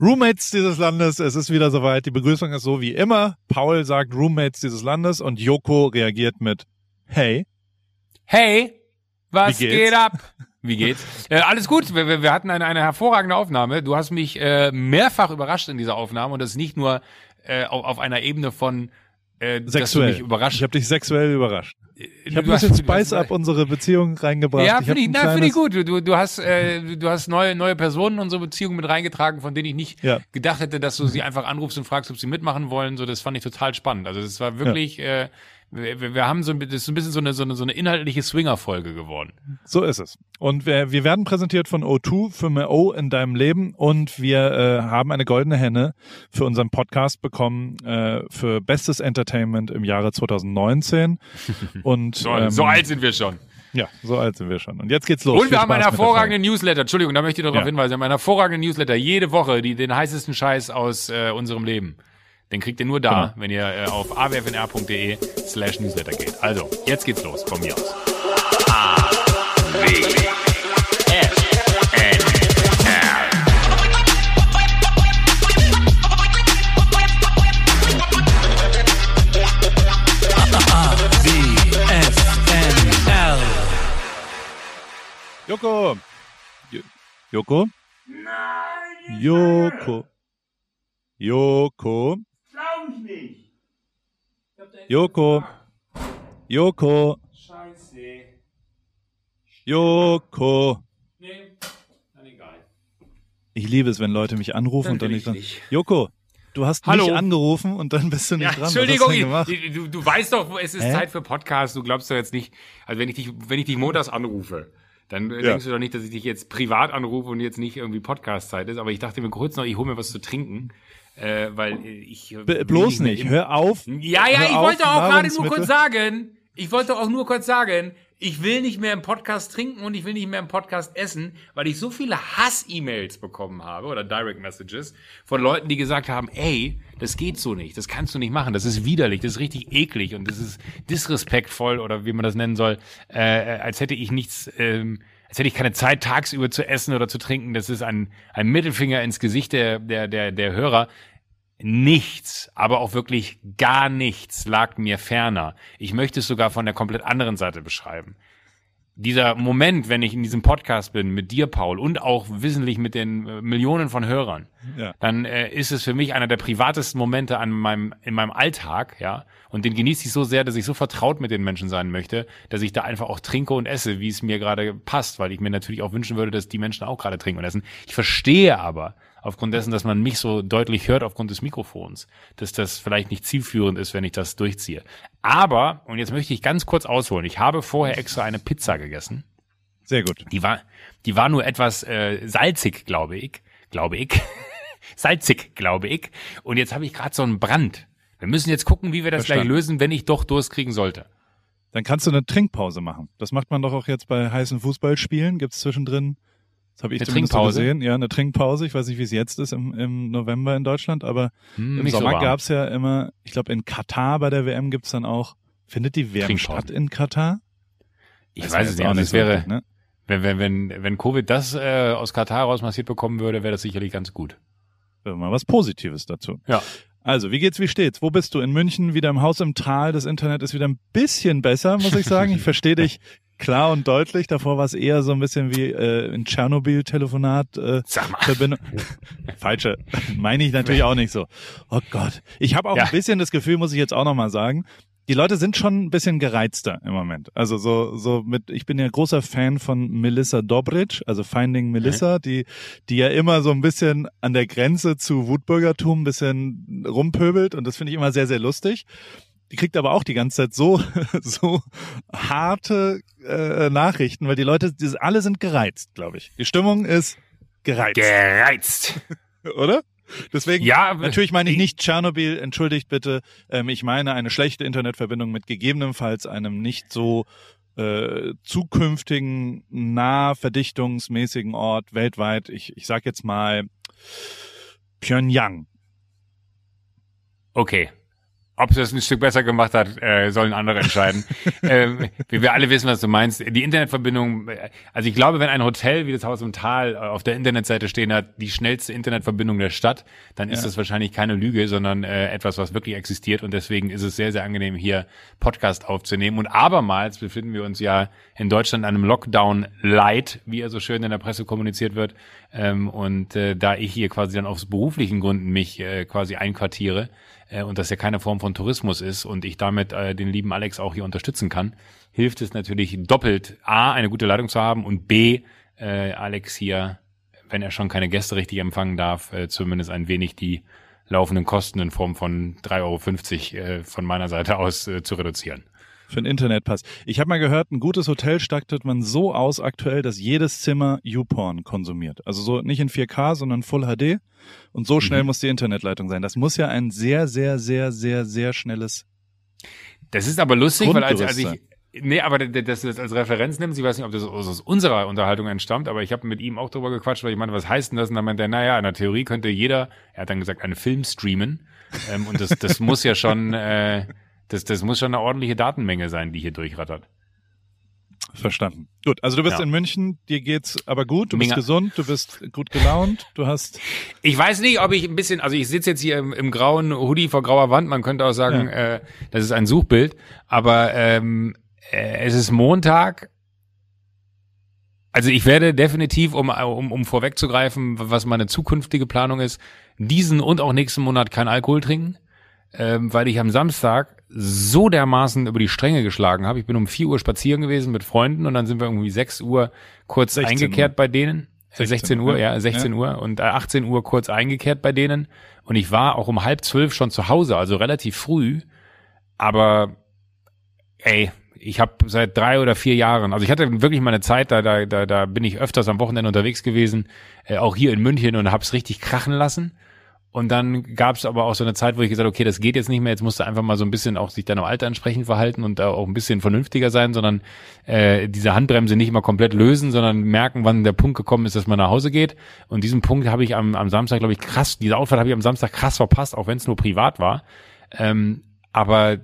Roommates dieses Landes, es ist wieder soweit. Die Begrüßung ist so wie immer. Paul sagt Roommates dieses Landes und Joko reagiert mit Hey. Hey, was geht ab? Wie geht's? Äh, alles gut. Wir, wir- hatten eine, eine hervorragende Aufnahme. Du hast mich äh, mehrfach überrascht in dieser Aufnahme und das ist nicht nur äh, auf, auf einer Ebene von äh, dass Sexuell. mich überrascht. Ich habe dich sexuell überrascht. Ich habe ein bisschen Spice Up unsere Beziehung reingebracht. Ja, finde ich, na, finde ich gut. Du, du, hast, äh, du hast neue, neue Personen in unsere Beziehung mit reingetragen, von denen ich nicht Ja. gedacht hätte, dass du sie einfach anrufst und fragst, ob sie mitmachen wollen. So, das fand ich total spannend. Also das war wirklich, äh, wir, wir- haben so ein, das ist ein bisschen so eine, so eine, so eine inhaltliche Swinger-Folge geworden. So ist es. Und wir, wir werden präsentiert von O2 für mehr O in deinem Leben und wir äh, haben eine goldene Henne für unseren Podcast bekommen äh, für bestes Entertainment im Jahre 2019. Und So, ähm, so alt sind wir schon. Ja, so alt sind wir schon. Und jetzt geht's los. Und wir haben einen hervorragenden Newsletter. Entschuldigung, da möchte ich noch darauf Ja. hinweisen. Wir haben einen hervorragenden Newsletter jede Woche, die den heißesten Scheiß aus äh, unserem Leben. Den kriegt ihr nur da, Genau. wenn ihr äh, auf awfnr.de slash Newsletter geht. Also, jetzt geht's los, von mir aus. FNL. Joko. Jo- Joko? Nein. Joko. Joko. Joko. Joko. Scheiße. Joko. Nee, dann egal. Ich liebe es, wenn Leute mich anrufen Dann und dann ich nicht. Joko, du hast Hallo. mich angerufen und dann bist du nicht Ja, dran. Entschuldigung, ich- du, du weißt doch, es ist Hä? Zeit für Podcast. Du glaubst doch jetzt nicht, also wenn ich dich, wenn ich dich montags anrufe, dann äh, denkst du doch nicht, dass ich dich jetzt privat anrufe und jetzt nicht irgendwie Podcast-Zeit ist. Aber ich dachte mir kurz noch, ich hole mir was zu trinken, äh, weil äh, ich äh, B bloß nicht. im- Hör auf. Ja, ja, ich auf, wollte auch gerade nur kurz sagen, ich wollte auch nur kurz sagen, ich will nicht mehr im Podcast trinken und ich will nicht mehr im Podcast essen, weil ich so viele Hass-E-Mails bekommen habe oder Direct Messages von Leuten, die gesagt haben, ey, das geht so nicht, das kannst du nicht machen, das ist widerlich, das ist richtig eklig und das ist disrespektvoll oder wie man das nennen soll, äh, als hätte ich nichts, ähm, als hätte ich keine Zeit, tagsüber zu essen oder zu trinken. Das ist ein, ein Mittelfinger ins Gesicht der, der, der, der Hörer. Nichts, aber auch wirklich gar nichts lag mir ferner. Ich möchte es sogar von der komplett anderen Seite beschreiben. Dieser Moment, wenn ich in diesem Podcast bin mit dir, Paul, und auch wissentlich mit den äh, Millionen von Hörern, Ja. dann äh, ist es für mich einer der privatesten Momente an meinem, in meinem Alltag, ja. Und den genieße ich so sehr, dass ich so vertraut mit den Menschen sein möchte, dass ich da einfach auch trinke und esse, wie es mir gerade passt, weil ich mir natürlich auch wünschen würde, dass die Menschen auch gerade trinken und essen. Ich verstehe aber, aufgrund dessen, dass man mich so deutlich hört aufgrund des Mikrofons, dass das vielleicht nicht zielführend ist, wenn ich das durchziehe. Aber, und jetzt möchte ich ganz kurz ausholen, ich habe vorher extra eine Pizza gegessen. Sehr gut. Die war, die war nur etwas äh, salzig, glaube ich. Glaube ich. salzig, glaube ich. Und jetzt habe ich gerade so einen Brand. Wir müssen jetzt gucken, wie wir das Verstanden. gleich lösen, wenn ich doch Durst kriegen sollte. Dann kannst du eine Trinkpause machen. Das macht man doch auch jetzt bei heißen Fußballspielen. Gibt's zwischendrin, das habe ich Eine zumindest so Trinkpause? gesehen. Ja, eine Trinkpause. Ich weiß nicht, wie es jetzt ist im, im November in Deutschland, aber Hm, im nicht so Sommer warm. gab's ja immer, ich glaube in Katar bei der WM gibt's dann auch, findet die WM statt in Katar? Ich Weiß weiß es nicht. auch Und es so wäre, richtig, ne? wenn, wenn, wenn, wenn Covid das äh, aus Katar rausmassiert bekommen würde, wäre das sicherlich ganz gut. Mal was Positives dazu. Ja. Also, wie geht's, wie steht's? Wo bist du? In München, wieder im Haus im Tal. Das Internet ist wieder ein bisschen besser, muss ich sagen. Ich verstehe dich klar und deutlich. Davor war es eher so ein bisschen wie äh, ein Tschernobyl-Telefonat. Äh, Sag mal. Verbindung. Falsche. Meine ich natürlich auch nicht so. Oh Gott. Ich habe auch Ja. ein bisschen das Gefühl, muss ich jetzt auch nochmal sagen, die Leute sind schon ein bisschen gereizter im Moment. Also so, so mit, ich bin ja großer Fan von Melissa Dobrich, also Finding Melissa, die, die ja immer so ein bisschen an der Grenze zu Wutbürgertum ein bisschen rumpöbelt und das finde ich immer sehr, sehr lustig. Die kriegt aber auch die ganze Zeit so, so harte äh, Nachrichten, weil die Leute, die, alle sind gereizt, glaube ich. Die Stimmung ist gereizt, Gereizt. oder? Deswegen, Ja, natürlich meine ich nicht Tschernobyl, entschuldigt bitte. Ähm, ich meine eine schlechte Internetverbindung mit gegebenenfalls einem nicht so äh, zukünftigen nahverdichtungsmäßigen Ort weltweit. Ich, ich sag jetzt mal Pyongyang. Okay. Ob es das ein Stück besser gemacht hat, äh, sollen andere entscheiden. ähm, wir, wir alle wissen, was du meinst. Die Internetverbindung, äh, also ich glaube, wenn ein Hotel wie das Haus im Tal äh, auf der Internetseite stehen hat, die schnellste Internetverbindung der Stadt, dann ist Ja. das wahrscheinlich keine Lüge, sondern äh, etwas, was wirklich existiert. Und deswegen ist es sehr, sehr angenehm, hier Podcast aufzunehmen. Und abermals befinden wir uns ja in Deutschland in einem Lockdown light, wie er so schön in der Presse kommuniziert wird. Ähm, und äh, da ich hier quasi dann aus beruflichen Gründen mich äh, quasi einquartiere, äh, und das ja keine Form von Tourismus ist und ich damit äh, den lieben Alex auch hier unterstützen kann, hilft es natürlich doppelt, A, eine gute Leitung zu haben und B, äh, Alex hier, wenn er schon keine Gäste richtig empfangen darf, äh, zumindest ein wenig die laufenden Kosten in Form von 3,50 Euro äh, von meiner Seite aus äh, zu reduzieren. Für einen Internetpass. Ich habe mal gehört, ein gutes Hotel stattet man so aus aktuell, dass jedes Zimmer YouPorn konsumiert. Also so nicht in 4K, sondern Full HD. Und so schnell muss die Internetleitung sein. Das muss ja ein sehr, sehr, sehr, sehr, sehr schnelles. Das ist aber lustig, weil als, als ich Nee, aber dass du das als Referenz nimmst, ich weiß nicht, ob das aus unserer Unterhaltung entstammt, aber ich habe mit ihm auch drüber gequatscht, weil ich meinte, was heißt denn das? Und dann meinte er, naja, in der Theorie könnte jeder, er hat dann gesagt, einen Film streamen. Ähm, und das, das muss ja schon, äh, das, das muss schon eine ordentliche Datenmenge sein, die hier durchrattert. Verstanden. Gut, also du bist Ja. in München, dir geht's aber gut, du bist Mega. gesund, du bist gut gelaunt, du hast. Ich weiß nicht, ob ich ein bisschen, also ich sitze jetzt hier im, im grauen Hoodie vor grauer Wand, man könnte auch sagen, äh, das ist ein Suchbild, aber ähm, äh, es ist Montag. Also ich werde definitiv, um, um, um vorwegzugreifen, was meine zukünftige Planung ist, diesen und auch nächsten Monat kein Alkohol trinken, ähm, weil ich am Samstag so dermaßen über die Stränge geschlagen habe. Ich bin um 4 Uhr spazieren gewesen mit Freunden und dann sind wir irgendwie 6 Uhr kurz 16 eingekehrt bei denen. 16 16, Uhr, ja, 16 Uhr und äh, 18 Uhr kurz eingekehrt bei denen. Und ich war auch um halb zwölf schon zu Hause, also relativ früh. Aber ey, ich habe seit drei oder vier Jahren, also ich hatte wirklich mal eine Zeit, da, da, da, da bin ich öfters am Wochenende unterwegs gewesen, äh, auch hier in München und hab's richtig krachen lassen. Und dann gab's aber auch so eine Zeit, wo ich gesagt okay, das geht jetzt nicht mehr, jetzt musst du einfach mal so ein bisschen auch sich deinem Alter entsprechend verhalten und äh, auch ein bisschen vernünftiger sein, sondern äh, diese Handbremse nicht immer komplett lösen, sondern merken, wann der Punkt gekommen ist, dass man nach Hause geht. Und diesen Punkt habe ich am, am Samstag, glaube ich, krass, diese Outfit habe ich am Samstag krass verpasst, auch wenn es nur privat war. Ähm, aber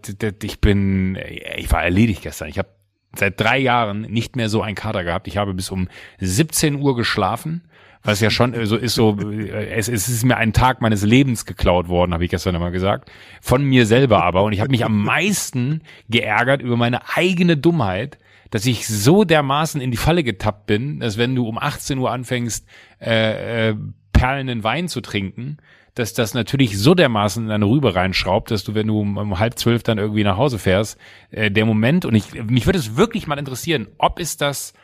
ich bin, ich war erledigt gestern. Ich habe seit drei Jahren nicht mehr so einen Kater gehabt. Ich habe bis um 17 Uhr geschlafen, was ja schon äh, so ist so, äh, es, es ist mir ein Tag meines Lebens geklaut worden, habe ich gestern immer gesagt. Von mir selber aber. Und ich habe mich am meisten geärgert über meine eigene Dummheit, dass ich so dermaßen in die Falle getappt bin, dass wenn du um 18 Uhr anfängst, äh, äh, perlenden Wein zu trinken, dass das natürlich so dermaßen in deine Rübe reinschraubt, dass du, wenn du um, um halb zwölf dann irgendwie nach Hause fährst, äh, der Moment, und ich, mich würde es wirklich mal interessieren, ob es das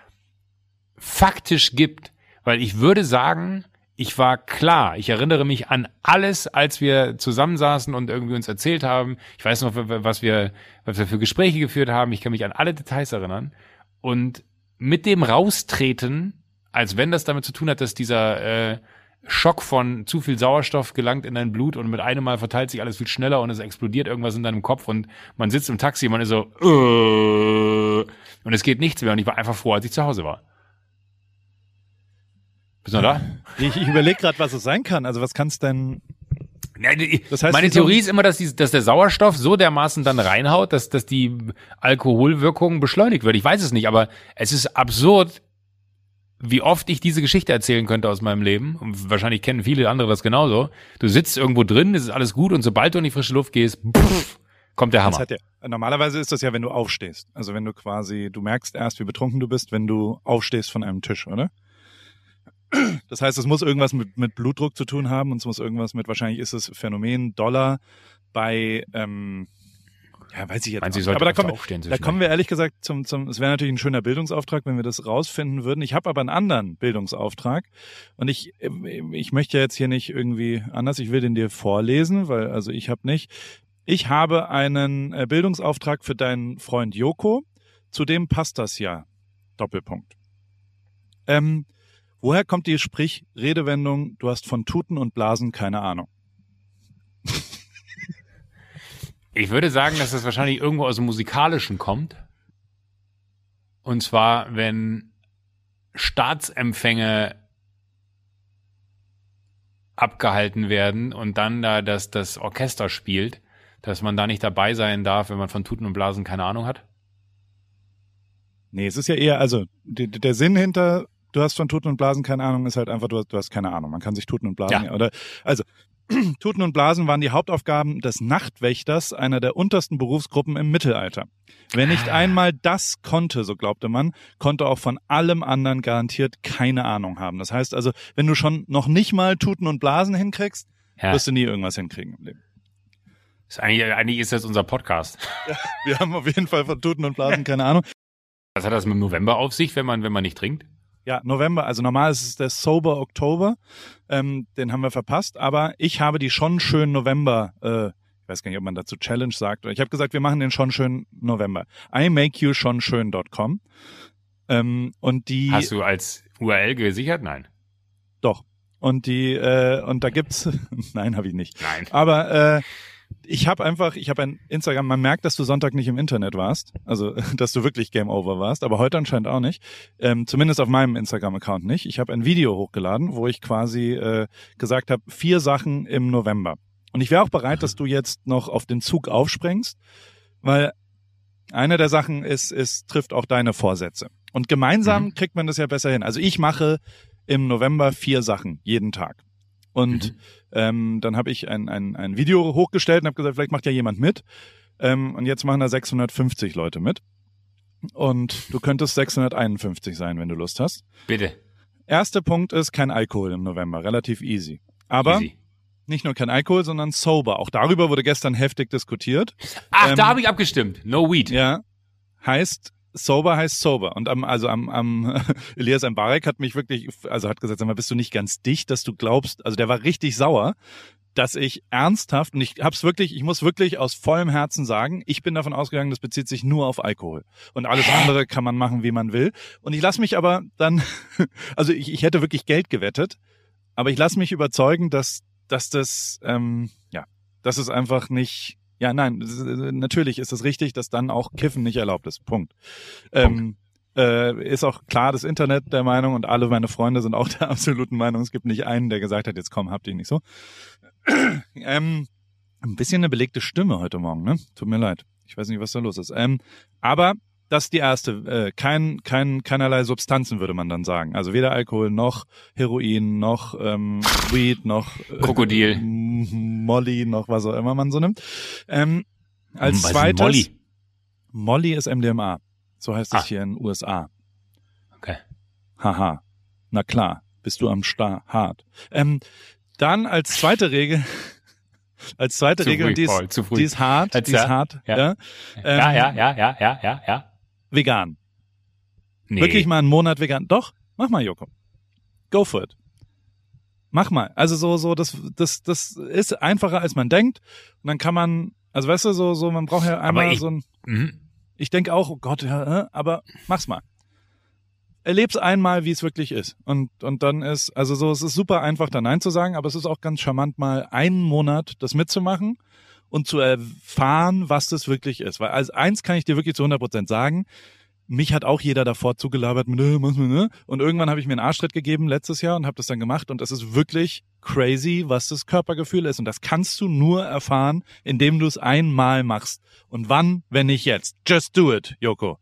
faktisch gibt, weil ich würde sagen, ich war klar, ich erinnere mich an alles, als wir zusammensaßen und irgendwie uns erzählt haben. Ich weiß noch, was wir, was wir für Gespräche geführt haben. Ich kann mich an alle Details erinnern. Und mit dem Raustreten, als wenn das damit zu tun hat, dass dieser äh, Schock von zu viel Sauerstoff gelangt in dein Blut und mit einem Mal verteilt sich alles viel schneller und es explodiert irgendwas in deinem Kopf und man sitzt im Taxi und man ist so äh, und es geht nichts mehr und ich war einfach froh, als ich zu Hause war. Bist du da? Ich, ich überlege gerade, was es sein kann. Also was kann es denn? Das heißt, meine Theorie ist immer, dass, die, dass der Sauerstoff so dermaßen dann reinhaut, dass, dass die Alkoholwirkung beschleunigt wird. Ich weiß es nicht, aber es ist absurd, wie oft ich diese Geschichte erzählen könnte aus meinem Leben. Und wahrscheinlich kennen viele andere das genauso. Du sitzt irgendwo drin, es ist alles gut und sobald du in die frische Luft gehst, pff, kommt der Hammer. ja, normalerweise ist das ja, wenn du aufstehst. Also wenn du quasi, du merkst erst, wie betrunken du bist, wenn du aufstehst von einem Tisch, oder? Das heißt, es muss irgendwas mit, mit Blutdruck zu tun haben und es muss irgendwas mit, wahrscheinlich ist es Phänomen Dollar bei, ähm, ja, weiß ich jetzt ich nicht. sollte Aber da kommen, aufstehen da kommen wir ehrlich gesagt zum, zum, es wäre natürlich ein schöner Bildungsauftrag, wenn wir das rausfinden würden. Ich habe aber einen anderen Bildungsauftrag und ich, ich möchte ja jetzt hier nicht irgendwie anders, ich will den dir vorlesen, weil, also ich habe nicht. Ich habe einen äh, Bildungsauftrag für deinen Freund Joko. Zudem passt das ja. Doppelpunkt. Ähm, woher kommt die Sprich-Redewendung, du hast von Tuten und Blasen keine Ahnung? Ich würde sagen, dass das wahrscheinlich irgendwo aus dem Musikalischen kommt. Und zwar, wenn Staatsempfänge abgehalten werden und dann da das, das Orchester spielt, dass man da nicht dabei sein darf, wenn man von Tuten und Blasen keine Ahnung hat? Nee, es ist ja eher, also die, der Sinn hinter, du hast von Tuten und Blasen keine Ahnung, ist halt einfach, du hast, du hast keine Ahnung. Man kann sich Tuten und Blasen, Ja. oder, also Tuten und Blasen waren die Hauptaufgaben des Nachtwächters, einer der untersten Berufsgruppen im Mittelalter. Wer nicht Ah. einmal das konnte, so glaubte man, konnte auch von allem anderen garantiert keine Ahnung haben. Das heißt also, wenn du schon noch nicht mal Tuten und Blasen hinkriegst, Ja. wirst du nie irgendwas hinkriegen im Leben. Ist eigentlich, eigentlich ist das unser Podcast. Wir haben auf jeden Fall von Tuten und Blasen keine Ahnung. Was hat das mit dem November auf sich, wenn man, wenn man nicht trinkt? Ja, November, also normal ist es der Sober Oktober, ähm, den haben wir verpasst, aber ich habe die schon schön November, äh, ich weiß gar nicht, ob man dazu Challenge sagt, ich habe gesagt, wir machen den schon schön November. I make you schon schön.com. Ähm, und die Hast du als URL gesichert? Nein. doch. Und die äh, und da gibt's nein, habe ich nicht. Nein. Aber äh, ich habe einfach, ich habe ein Instagram, man merkt, dass du Sonntag nicht im Internet warst, also dass du wirklich Game Over warst, aber heute anscheinend auch nicht. Ähm, zumindest auf meinem Instagram-Account nicht. Ich habe ein Video hochgeladen, wo ich quasi äh, gesagt habe, vier Sachen im November. Und ich wäre auch bereit, dass du jetzt noch auf den Zug aufspringst, weil eine der Sachen ist, ist, trifft auch deine Vorsätze. Und gemeinsam Mhm. kriegt man das ja besser hin. Also ich mache im November vier Sachen jeden Tag. Und Mhm. ähm, dann habe ich ein, ein, ein Video hochgestellt und habe gesagt, vielleicht macht ja jemand mit. Ähm, und jetzt machen da 650 Leute mit. Und du könntest 651 sein, wenn du Lust hast. Bitte. Erster Punkt ist kein Alkohol im November, relativ easy. Aber Easy. nicht nur kein Alkohol, sondern sober. Auch darüber wurde gestern heftig diskutiert. Ach, Ähm, da habe ich abgestimmt. No weed. Ja, heißt sober heißt sober. Und am, also am, am Elias Mbarek hat mich wirklich, also hat gesagt, sag mal, bist du nicht ganz dicht, dass du glaubst, also der war richtig sauer, dass ich ernsthaft, und ich hab's wirklich, ich muss wirklich aus vollem Herzen sagen, ich bin davon ausgegangen, das bezieht sich nur auf Alkohol. Und alles andere kann man machen, wie man will. Und ich lasse mich aber dann, also ich, ich hätte wirklich Geld gewettet, aber ich lasse mich überzeugen, dass, dass das, ähm, ja, dass es einfach nicht, ja, nein, natürlich ist es richtig, dass dann auch Kiffen nicht erlaubt ist. Punkt. Ähm, äh, ist auch klar das Internet der Meinung und alle meine Freunde sind auch der absoluten Meinung. Es gibt nicht einen, der gesagt hat, jetzt komm, habt ihr nicht so. ähm, ein bisschen eine belegte Stimme heute Morgen, ne? Tut mir leid. Ich weiß nicht, was da los ist. Ähm, aber das ist die erste. Äh, kein, kein, keinerlei Substanzen würde man dann sagen. Also weder Alkohol noch Heroin noch ähm, Weed noch äh, Krokodil. Molly noch was auch immer man so nimmt. Ähm, als Was zweites Molly? Molly ist MDMA. So heißt es Ah. hier in den USA. Okay. Haha. Na klar, bist du am Star hart. Ähm, dann als zweite Regel, als zweite Zu Regel, früh, die ist, Paul, die ist hart, die Jetzt, ist hart, ja. Ja. Ähm, ja, ja, ja, ja, ja, ja, ja. Vegan. Nee. Wirklich mal einen Monat vegan. Doch, mach mal, Joko. Go for it. Mach mal. Also so, so, das, das, das ist einfacher als man denkt. Und dann kann man, also weißt du, so, so, man braucht ja einmal ich- so ein, Mhm. ich denke auch, oh Gott, ja, äh, aber mach's mal. Erleb's einmal, wie es wirklich ist. Und, und dann ist, also so, es ist super einfach, da Nein zu sagen, aber es ist auch ganz charmant, mal einen Monat das mitzumachen und zu erfahren, was das wirklich ist. Weil als eins kann ich dir wirklich zu 100 Prozent sagen, mich hat auch jeder davor zugelabert mit, äh, ne? Und irgendwann habe ich mir einen Arschtritt gegeben letztes Jahr und habe das dann gemacht und es ist wirklich crazy, was das Körpergefühl ist. Und das kannst du nur erfahren, indem du es einmal machst. Und wann, wenn nicht jetzt? Just do it, Yoko.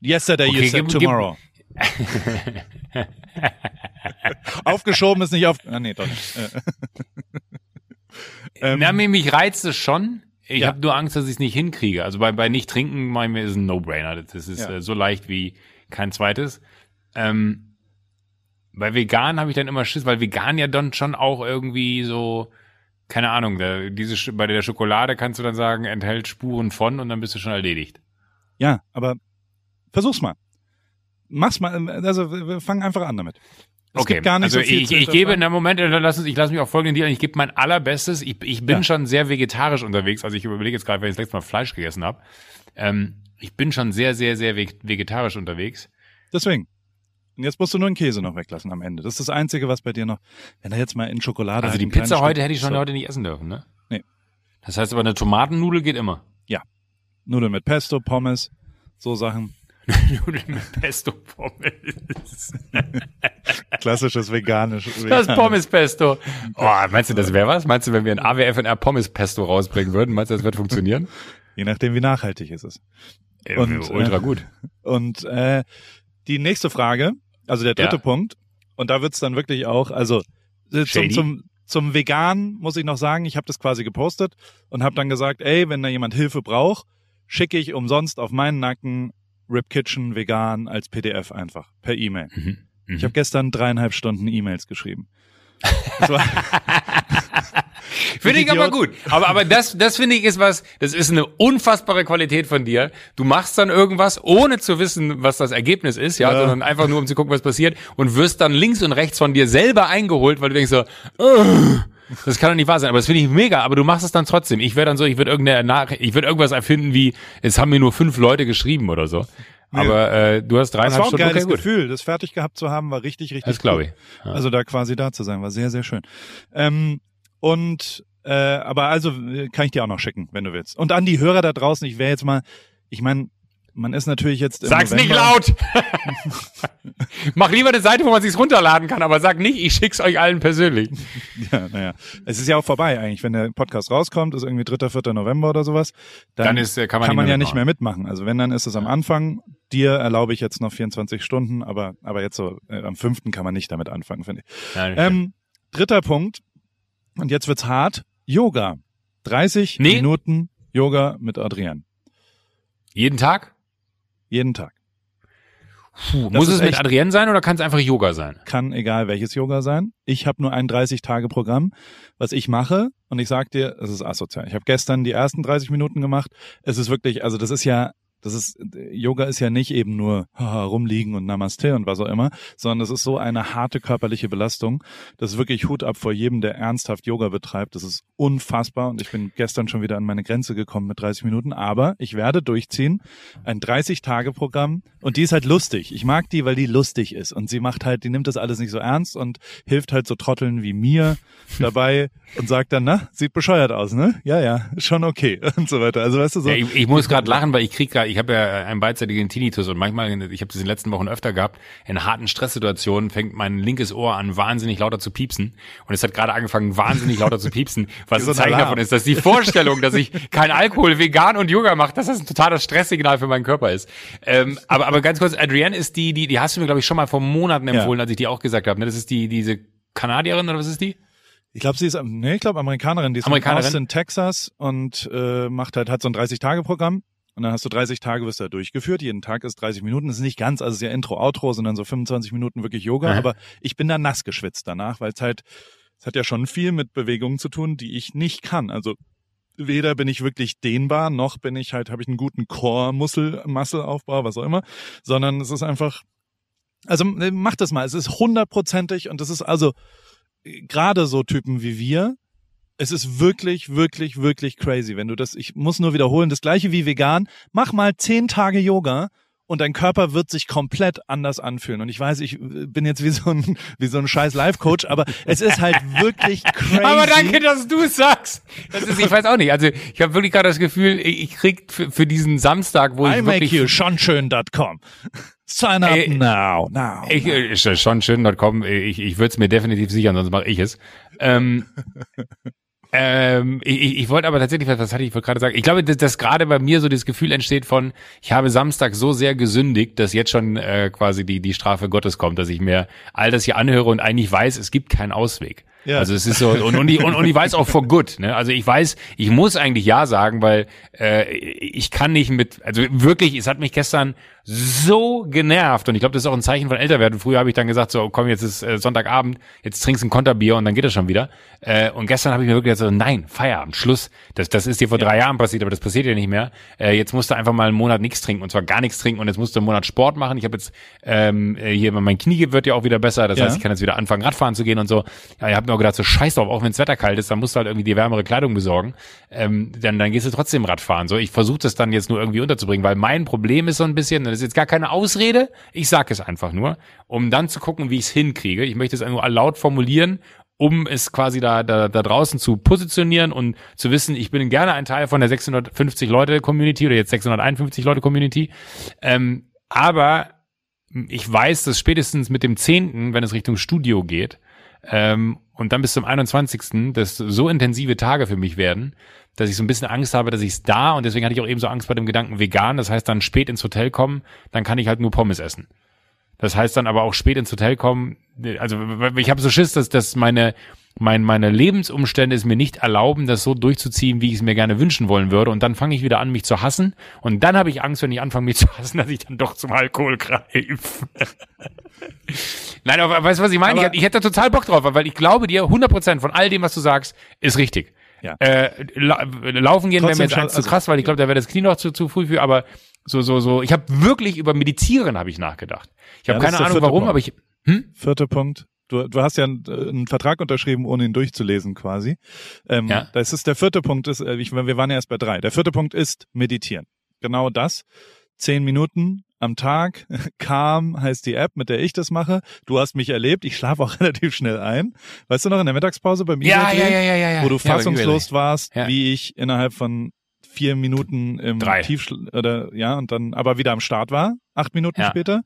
Yesterday you Okay, said gib- gib- tomorrow. Aufgeschoben ist nicht auf. Ah, nee, doch nicht. Äh. Ähm, Na, mich, reizt es schon. Ich Ja. habe nur Angst, dass ich es nicht hinkriege. Also bei, bei nicht trinken, mein mir ist ein No-Brainer. Das ist Ja. äh, so leicht wie kein zweites. Ähm, bei vegan habe ich dann immer Schiss, weil vegan ja dann schon auch irgendwie so, keine Ahnung, da, diese, bei der Schokolade kannst du dann sagen, enthält Spuren von und dann bist du schon erledigt. Ja, aber versuch's mal. Mach's mal. Also wir wir fangen einfach an damit. Es okay, gibt gar nicht also so viel ich, ich gebe, hinterfragen. na Moment, lass uns, ich lasse mich auch folgenden dir an, ich gebe mein allerbestes. Ich, ich bin Ja. schon sehr vegetarisch unterwegs, also ich überlege jetzt gerade, wenn ich das letzte Mal Fleisch gegessen habe. Ähm, ich bin schon sehr, sehr, sehr veg- vegetarisch unterwegs. Deswegen. Und jetzt musst du nur den Käse noch weglassen am Ende. Das ist das Einzige, was bei dir noch. Wenn er jetzt mal in Schokolade. Also die ein Pizza heute Stück- hätte ich schon so, heute nicht essen dürfen, ne? Nee. Das heißt aber, eine Tomatennudel geht immer. Nudeln mit Pesto, Pommes, so Sachen. Nudeln mit Pesto Pommes. Klassisches veganisches. Das Pommes Pesto. Oh, meinst du, das wäre was? Meinst du, wenn wir ein AWFNR Pommes Pesto rausbringen würden, meinst du, das wird funktionieren? Je nachdem, wie nachhaltig ist es. Und, ultra gut. Und äh, die nächste Frage, also der dritte Ja. Punkt, und da wird's dann wirklich auch, also äh, zum, Shady? zum, zum Vegan muss ich noch sagen, ich habe das quasi gepostet und habe dann gesagt, ey, wenn da jemand Hilfe braucht, schicke ich umsonst auf meinen Nacken Rip Kitchen vegan als PDF einfach per E-Mail. Mhm. Ich habe gestern dreieinhalb Stunden E-Mails geschrieben. Finde ich aber gut. Aber, aber das, das finde ich ist was, das ist eine unfassbare Qualität von dir. Du machst dann irgendwas, ohne zu wissen, was das Ergebnis ist, ja, Ja. sondern einfach nur, um zu gucken, was passiert und wirst dann links und rechts von dir selber eingeholt, weil du denkst so, "Ugh, das kann doch nicht wahr sein. Aber das finde ich mega, aber du machst es dann trotzdem. Ich wäre dann so, ich würde irgendeine Nachricht, ich würde irgendwas erfinden wie, es haben mir nur fünf Leute geschrieben oder so. Aber äh, du hast das war dreieinhalb ein Stunden, geiles okay. Gefühl, das fertig gehabt zu haben, war richtig, richtig Das glaube ich. Ja. Also da quasi da zu sein, war sehr, sehr schön. Ähm, und äh, aber also äh, kann ich dir auch noch schicken, wenn du willst. Und an die Hörer da draußen, ich wäre jetzt mal, ich meine, man ist natürlich jetzt im Sag's nicht November- laut! Mach lieber eine Seite, wo man sich's runterladen kann, aber sag nicht, ich schick's euch allen persönlich. Ja, naja. Es ist ja auch vorbei eigentlich, wenn der Podcast rauskommt, ist irgendwie 3., 4. November oder sowas, dann, Dann ist, äh, kann man nicht mehr ja nicht mitmachen. mehr mitmachen. Also wenn, dann ist es am Anfang. Dir erlaube ich jetzt noch 24 Stunden, aber, aber jetzt so äh, am 5. kann man nicht damit anfangen, finde ich. Ja, Ähm, dritter Punkt, und jetzt wird's hart, Yoga. 30 Nee. Minuten Yoga mit Adrian. Jeden Tag? Jeden Tag. Puh, muss es mit Adrienne sein oder kann es einfach Yoga sein? Kann egal welches Yoga sein. Ich habe nur ein 30-Tage-Programm, was ich mache. Und ich sag dir, es ist asozial. Ich habe gestern die ersten 30 Minuten gemacht. Es ist wirklich, also das ist ja, das ist, Yoga ist ja nicht eben nur haha, rumliegen und Namaste und was auch immer, sondern es ist so eine harte körperliche Belastung. Das ist wirklich Hut ab vor jedem, der ernsthaft Yoga betreibt. Das ist unfassbar und ich bin gestern schon wieder an meine Grenze gekommen mit 30 Minuten. Aber ich werde durchziehen. Ein 30-Tage-Programm und die ist halt lustig. Ich mag die, weil die lustig ist und sie macht halt, die nimmt das alles nicht so ernst und hilft halt so Trotteln wie mir dabei und sagt dann, na, sieht bescheuert aus, ne? Ja, ja, schon okay und so weiter. Also weißt du so. Ja, ich, ich muss gerade lachen, weil ich krieg grad, ich habe ja einen beidseitigen Tinnitus und manchmal, ich habe das in den letzten Wochen öfter gehabt, in harten Stresssituationen fängt mein linkes Ohr an, wahnsinnig lauter zu piepsen. Und es hat gerade angefangen, wahnsinnig lauter zu piepsen, was ein Zeichen Alarm. davon ist, dass die Vorstellung, dass ich kein Alkohol, vegan und Yoga mache, dass das ein totales Stresssignal für meinen Körper ist. Ähm, aber, aber ganz kurz, Adrienne ist die, die, die hast du mir, glaube ich, schon mal vor Monaten empfohlen, als ich die auch gesagt habe. Ne? Das ist die, diese Kanadierin oder was ist die? Ich glaube, sie ist, nee, ich glaube Amerikanerin, die ist Amerikanerin? in Texas und äh, macht halt, hat so ein 30-Tage-Programm. Und dann hast du 30 Tage, wirst du da durchgeführt. Jeden Tag ist 30 Minuten. Das ist nicht ganz, also es ist ja Intro, Outro, sondern so 25 Minuten wirklich Yoga. Mhm. Aber ich bin da nass geschwitzt danach, weil es halt, es hat ja schon viel mit Bewegungen zu tun, die ich nicht kann. Also weder bin ich wirklich dehnbar, noch bin ich halt, habe ich einen guten Core-Muskel, Muskelaufbau, was auch immer, sondern es ist einfach, also äh, mach das mal. Es ist hundertprozentig und das ist also äh, gerade so Typen wie wir. Es ist wirklich, wirklich, wirklich crazy, wenn du das, ich muss nur wiederholen, das gleiche wie vegan. Mach mal zehn Tage Yoga und dein Körper wird sich komplett anders anfühlen. Und ich weiß, ich äh, bin jetzt wie so ein, wie so ein scheiß Life-Coach, aber es ist halt wirklich crazy. Aber danke, dass du es sagst. Das ist, ich weiß auch nicht. Also ich habe wirklich gerade das Gefühl, ich, ich krieg für, für diesen Samstag, wo ich wirklich imakeyousonschön.com. Sign up Ey, now, now. Ich, äh, ja schon schön.com. Ich, ich würde es mir definitiv sichern, sonst mache ich es. Ähm, ähm, ich, ich ich wollte aber tatsächlich, was, hatte ich wollte gerade sagen? Ich glaube, dass, dass gerade bei mir so das Gefühl entsteht von, ich habe Samstag so sehr gesündigt, dass jetzt schon äh, quasi die, die Strafe Gottes kommt, dass ich mir all das hier anhöre und eigentlich weiß, es gibt keinen Ausweg. Ja. Also es ist so, und, und, ich, und, und ich weiß auch for good. Ne? Also ich weiß, ich muss eigentlich Ja sagen, weil äh, ich kann nicht mit, also wirklich, es hat mich gestern so genervt und ich glaube, das ist auch ein Zeichen von Älterwerden. Früher habe ich dann gesagt, so komm, jetzt ist äh, Sonntagabend, jetzt trinkst du ein Konterbier und dann geht das schon wieder. Äh, und gestern habe ich mir wirklich gesagt, so, nein, Feierabend, Schluss. Das, das ist dir vor drei Jahren passiert, aber das passiert ja nicht mehr. Äh, jetzt musst du einfach mal einen Monat nichts trinken und zwar gar nichts trinken und jetzt musst du einen Monat Sport machen. Ich habe jetzt ähm, äh, hier, mein Knie wird ja auch wieder besser, das Ja. heißt, ich kann jetzt wieder anfangen, Radfahren zu gehen und so. Ja, ich habe mir auch gedacht, so scheiß drauf, auch wenn es Wetter kalt ist, dann musst du halt irgendwie die wärmere Kleidung besorgen. Ähm, dann, dann gehst du trotzdem Radfahren. So, ich versuche das dann jetzt nur irgendwie unterzubringen, weil mein Problem ist so ein bisschen, das ist jetzt gar keine Ausrede, ich sag es einfach nur, um dann zu gucken, wie ich es hinkriege. Ich möchte es nur laut formulieren, um es quasi da, da, da draußen zu positionieren und zu wissen, ich bin gerne ein Teil von der 650 Leute Community oder jetzt 651 Leute Community. Ähm, Aber ich weiß, dass spätestens mit dem 10., wenn es Richtung Studio geht, ähm, und dann bis zum 21. das so intensive Tage für mich werden, dass ich so ein bisschen Angst habe, dass ich es da und deswegen hatte ich auch eben so Angst bei dem Gedanken vegan. Das heißt dann spät ins Hotel kommen, dann kann ich halt nur Pommes essen. Das heißt dann aber auch spät ins Hotel kommen. Also ich habe so Schiss, dass, dass meine mein, meine Lebensumstände es mir nicht erlauben, das so durchzuziehen, wie ich es mir gerne wünschen wollen würde. Und dann fange ich wieder an, mich zu hassen. Und dann habe ich Angst, wenn ich anfange, mich zu hassen, dass ich dann doch zum Alkohol greife. Nein, aber weißt du, was ich meine? Ich, ich, hätte da total Bock drauf, weil ich glaube dir, 100% von all dem, was du sagst, ist richtig. Ja. Äh, la laufen gehen wäre mir jetzt eins zu krass, weil ich glaube, da wäre das Knie noch zu, zu früh für, aber so, so, so. Ich habe wirklich über Meditieren habe ich nachgedacht. Ich habe ja, keine Ahnung warum, Punkt. aber ich. Hm? Vierter Punkt. Du, du hast ja einen, einen Vertrag unterschrieben, ohne ihn durchzulesen quasi. Ähm, ja. Das ist der vierte Punkt. Ist, äh, ich, wir waren ja erst bei drei. Der vierte Punkt ist meditieren. Genau das. Zehn Minuten am Tag. Calm heißt die App, mit der ich das mache. Du hast mich erlebt. Ich schlafe auch relativ schnell ein. Weißt du noch in der Mittagspause beim ja, ja, ja, ja, ja, wo du fassungslos warst, ja. wie ich innerhalb von vier Minuten im Drei. Tiefschlaf oder ja und dann aber wieder am Start war, acht Minuten ja. später.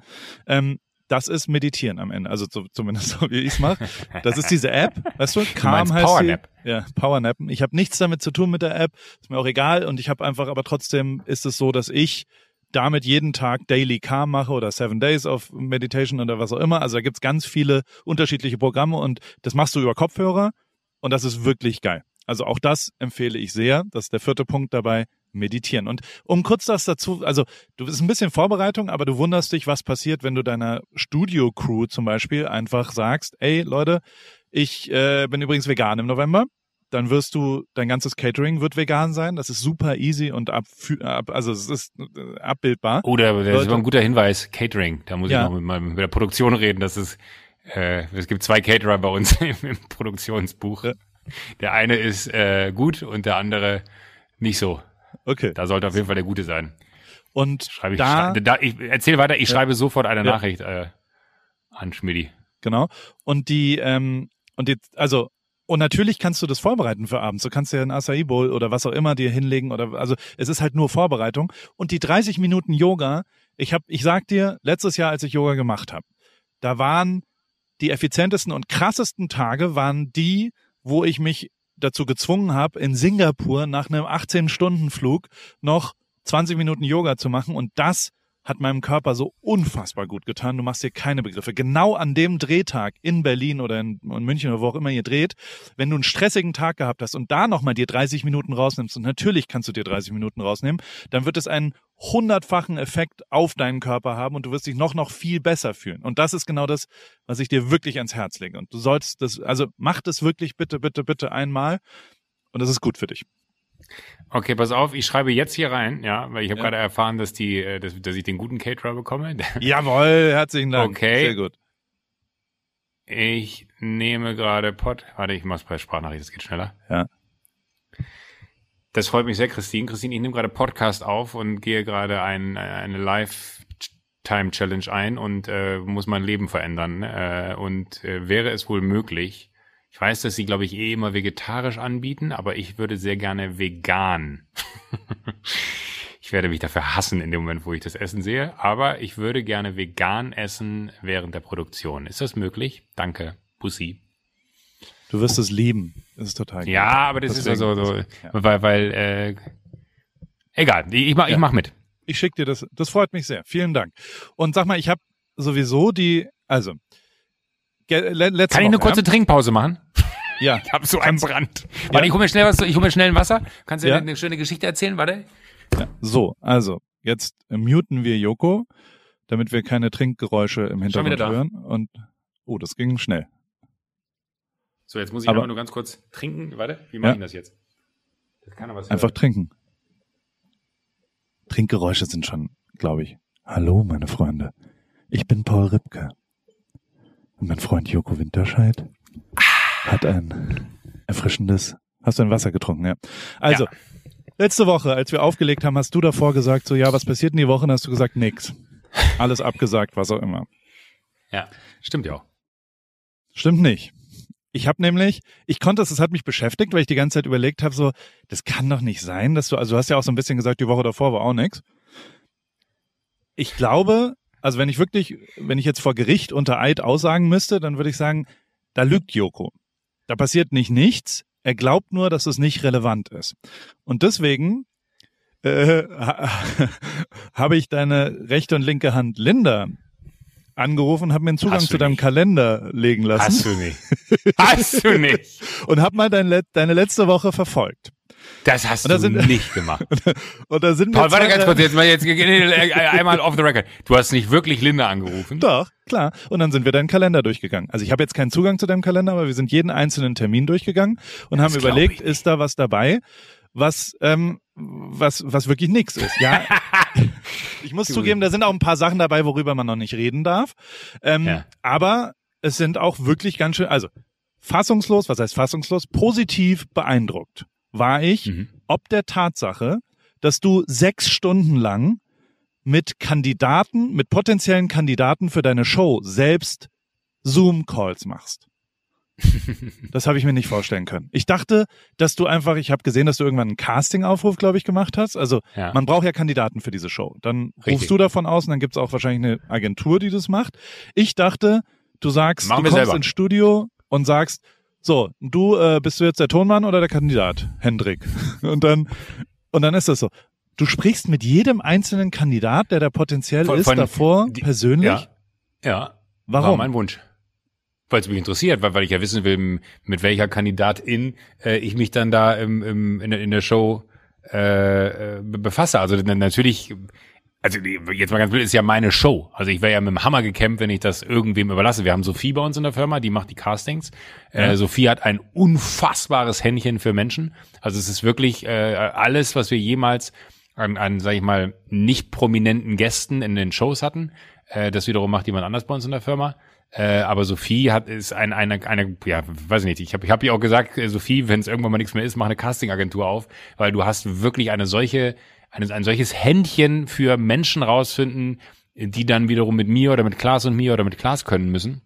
Ähm, das ist Meditieren am Ende, also so, zumindest so wie ich es mache. Das ist diese App, weißt du, Calm heißt Powernap. sie. Ja, Powernappen. Ich habe nichts damit zu tun mit der App, ist mir auch egal und ich habe einfach, aber trotzdem ist es so, dass ich damit jeden Tag Daily Calm mache oder Seven Days of Meditation oder was auch immer. Also da gibt's ganz viele unterschiedliche Programme und das machst du über Kopfhörer und das ist wirklich geil. Also auch das empfehle ich sehr. Das ist der vierte Punkt dabei meditieren. Und um kurz das dazu, also du bist ein bisschen Vorbereitung, aber du wunderst dich, was passiert, wenn du deiner Studio-Crew zum Beispiel einfach sagst, ey Leute, ich äh, bin übrigens vegan im November. Dann wirst du, dein ganzes Catering wird vegan sein. Das ist super easy und ab, ab also es ist äh, abbildbar. Oder oh, das ist ein guter Hinweis, Catering. Da muss ja. ich noch mit, meinem, mit der Produktion reden. Das ist, äh, es gibt zwei Caterer bei uns im, im Produktionsbuch. Ja. Der eine ist äh, gut und der andere nicht so. Okay. Da sollte auf jeden Fall der Gute sein. Und schreibe ich, da, schrei, da, ich erzähl weiter, ich ja. schreibe sofort eine. Nachricht äh, an Schmidti. Genau. Und die, ähm, und jetzt, also, und natürlich kannst du das vorbereiten für abends. Du kannst dir ein Acai Bowl oder was auch immer dir hinlegen oder, also, es ist halt nur Vorbereitung. Und die 30 Minuten Yoga, ich hab, ich sag dir, letztes Jahr, als ich Yoga gemacht habe, da waren die effizientesten und krassesten Tage waren die, wo ich mich dazu gezwungen habe, in Singapur nach einem 18-Stunden-Flug noch 20 Minuten Yoga zu machen. Und das hat meinem Körper so unfassbar gut getan. Du machst dir keine Begriffe. Genau an dem Drehtag in Berlin oder in, München oder wo auch immer ihr dreht, wenn du einen stressigen Tag gehabt hast und da nochmal dir 30 Minuten rausnimmst, und natürlich kannst du dir 30 Minuten rausnehmen, dann wird es einen hundertfachen Effekt auf deinen Körper haben und du wirst dich noch, noch viel besser fühlen. Und das ist genau das, was ich dir wirklich ans Herz lege. Und du sollst das, also mach das wirklich bitte, bitte, bitte einmal. Und das ist gut für dich. Okay, pass auf, ich schreibe jetzt hier rein, ja, weil ich habe ja. gerade erfahren, dass die, äh, dass, dass ich den guten Caterer bekomme. Jawohl, herzlichen Dank. Okay. Sehr gut. Ich nehme gerade Pod. Warte, ich mach's bei Sprachnachricht, das geht schneller. Ja. Das freut mich sehr, Christine. Christine, ich nehme gerade Podcast auf und gehe gerade ein, eine Lifetime-Challenge ein und äh, muss mein Leben verändern. Äh, und äh, wäre es wohl möglich, ich weiß, dass sie, glaube ich, eh immer vegetarisch anbieten, aber ich würde sehr gerne vegan. ich werde mich dafür hassen in dem Moment, wo ich das Essen sehe, aber ich würde gerne vegan essen während der Produktion. Ist das möglich? Danke. Bussi. Du wirst es lieben. Das ist total gut. Ja, aber das Deswegen ist ja so, so ja. weil, weil, äh, egal, ich, mach, ja. ich mach mit. Ich schick dir das. Das freut mich sehr. Vielen Dank. Und sag mal, ich habe sowieso die, also letzte Kann ich eine kurze ja? Trinkpause machen? Ja. Ich habe so einen Brand. Warte, ja. ich hole mir schnell was, ich hole mir schnell ein Wasser. Kannst du ja. eine, schöne Geschichte erzählen? Warte. Ja. So, also, jetzt muten wir Joko, damit wir keine Trinkgeräusche im Hintergrund hören. Und oh, das ging schnell. So, jetzt muss ich aber, nur ganz kurz trinken. Warte, wie mache ja. ich das jetzt? Das kann aber Einfach trinken. Trinkgeräusche sind schon, glaube ich. Hallo, meine Freunde. Ich bin Paul Ripke. Und mein Freund Joko Winterscheid hat ein erfrischendes. Hast du ein Wasser getrunken, ja? Also, ja. letzte Woche, als wir aufgelegt haben, hast du davor gesagt, so, ja, was passiert in die Woche? Und hast du gesagt, nix. Alles abgesagt, was auch immer. Ja, stimmt ja auch. Stimmt nicht. Ich habe nämlich, ich konnte es, es hat mich beschäftigt, weil ich die ganze Zeit überlegt habe, so, das kann doch nicht sein, dass du, also du hast ja auch so ein bisschen gesagt, die Woche davor war auch nix. ich glaube, also wenn ich wirklich, wenn ich jetzt vor Gericht unter Eid aussagen müsste, dann würde ich sagen, da lügt Joko. Da passiert nicht nichts. Er glaubt nur, dass es nicht relevant ist. Und deswegen äh, habe ich deine rechte und linke Hand Linda angerufen, habe mir einen Zugang zu deinem nicht. Kalender legen lassen. Hast du nicht. Hast du nicht. und habe mal dein, deine letzte Woche verfolgt. Das hast da du sind, nicht gemacht. und da sind Paul, warte ganz kurz, jetzt mal jetzt einmal off the record. Du hast nicht wirklich Linda angerufen? Doch, klar. Und dann sind wir deinen Kalender durchgegangen. Also ich habe jetzt keinen Zugang zu deinem Kalender, aber wir sind jeden einzelnen Termin durchgegangen und das haben überlegt, ist da was dabei, was ähm, was was wirklich nix ist. Ja. ich muss zugeben, da sind auch ein paar Sachen dabei, worüber man noch nicht reden darf. Ähm, ja. Aber es sind auch wirklich ganz schön, also fassungslos, was heißt fassungslos? Positiv beeindruckt war ich, mhm. ob der Tatsache, dass du sechs Stunden lang mit Kandidaten, mit potenziellen Kandidaten für deine Show selbst Zoom-Calls machst. das habe ich mir nicht vorstellen können. Ich dachte, dass du einfach, ich habe gesehen, dass du irgendwann einen Casting-Aufruf, glaube ich, gemacht hast. Also ja. man braucht ja Kandidaten für diese Show. Dann Richtig. rufst du davon aus und dann gibt es auch wahrscheinlich eine Agentur, die das macht. Ich dachte, du sagst, Machen du kommst selber. ins Studio und sagst, so, du äh, bist du jetzt der Tonmann oder der Kandidat, Hendrik? Und dann und dann ist das so. Du sprichst mit jedem einzelnen Kandidat, der da potenziell von, ist, von, davor die, persönlich? Ja. Ja. Warum? War mein Wunsch. Weil es mich interessiert, weil, weil ich ja wissen will, mit welcher Kandidatin äh, ich mich dann da im, im, in, in der Show äh, äh befasse. Also natürlich also jetzt mal ganz blöd, ist ja meine Show. Also ich wäre ja mit dem Hammer gekämpft, wenn ich das irgendwem überlasse. Wir haben Sophie bei uns in der Firma, die macht die Castings. Äh, ja. Äh, Sophie hat ein unfassbares Händchen für Menschen. Also es ist wirklich äh, alles, was wir jemals an, an sag ich mal, nicht prominenten Gästen in den Shows hatten. Äh, das wiederum macht jemand anders bei uns in der Firma. Äh, aber Sophie hat ist ein, eine, eine, ja, weiß ich nicht. Ich habe ich hab ihr auch gesagt, äh, Sophie, wenn es irgendwann mal nichts mehr ist, mach eine Castingagentur auf, weil du hast wirklich eine solche ein, ein solches Händchen für Menschen rausfinden, die dann wiederum mit mir oder mit Klaas und mir oder mit Klaas können müssen.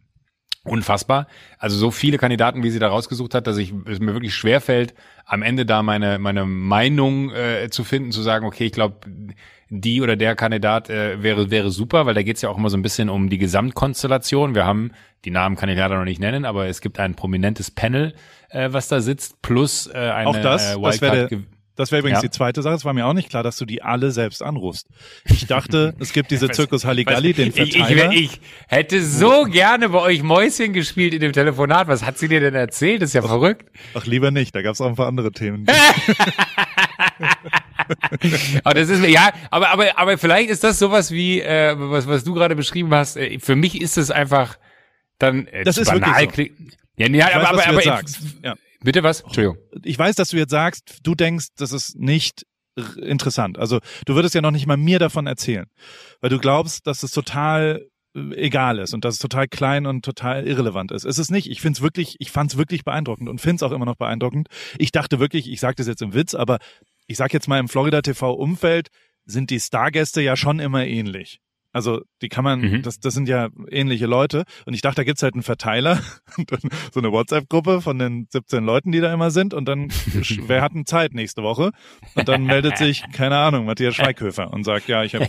Unfassbar. Also so viele Kandidaten, wie sie da rausgesucht hat, dass ich es mir wirklich schwer fällt, am Ende da meine meine Meinung äh, zu finden, zu sagen, okay, ich glaube, die oder der Kandidat äh, wäre wäre super, weil da geht es ja auch immer so ein bisschen um die Gesamtkonstellation. Wir haben die Namen kann ich leider noch nicht nennen, aber es gibt ein prominentes Panel, äh, was da sitzt, plus äh, eine auch das, äh, Wildcard. Das das wäre übrigens ja. die zweite Sache. Es war mir auch nicht klar, dass du die alle selbst anrufst. Ich dachte, es gibt diese Zirkus Halligalli, den Verteiler. Ich, ich, ich, hätte so gerne bei euch Mäuschen gespielt in dem Telefonat. Was hat sie dir denn erzählt? Das ist ja ach, verrückt. Ach, lieber nicht. Da gab es auch ein paar andere Themen. aber das ist ja, aber aber aber vielleicht ist das sowas wie äh, was was du gerade beschrieben hast. Äh, für mich ist es einfach dann äh, das ist banal. Wirklich so. Ja, ja, aber, weiß, aber, aber, aber ja. Bitte was? Entschuldigung. Ich weiß, dass du jetzt sagst, du denkst, das ist nicht interessant. Also du würdest ja noch nicht mal mir davon erzählen, weil du glaubst, dass es total äh, egal ist und dass es total klein und total irrelevant ist. Es ist nicht. Ich finde es wirklich, ich fand es wirklich beeindruckend und finde es auch immer noch beeindruckend. Ich dachte wirklich, ich sage das jetzt im Witz, aber ich sag jetzt mal im Florida TV Umfeld sind die Stargäste ja schon immer ähnlich. Also die kann man, mhm. das, das sind ja ähnliche Leute. Und ich dachte, da gibt's halt einen Verteiler, so eine WhatsApp-Gruppe von den 17 Leuten, die da immer sind. Und dann, wer hat denn Zeit nächste Woche? Und dann meldet sich, keine Ahnung, Matthias Schweighöfer und sagt, ja, ich hab,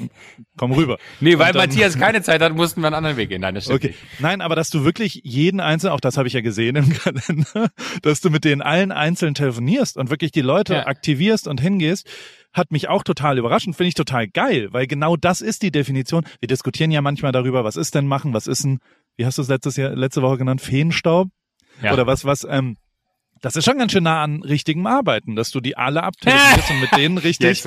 komm rüber. Nee, weil dann, Matthias keine Zeit hat, mussten wir einen anderen Weg gehen. Nein, das stimmt okay. Nicht. Nein, aber dass du wirklich jeden einzelnen, auch das habe ich ja gesehen im Kalender, dass du mit denen allen einzeln telefonierst und wirklich die Leute ja. aktivierst und hingehst hat mich auch total überrascht und finde ich total geil, weil genau das ist die Definition. Wir diskutieren ja manchmal darüber, was ist denn machen, was ist ein, wie hast du es letztes Jahr, letzte Woche genannt, Feenstaub? Ja. Oder was, was, ähm, das ist schon ganz schön nah an richtigem Arbeiten, dass du die alle abtelefonierst und mit denen richtig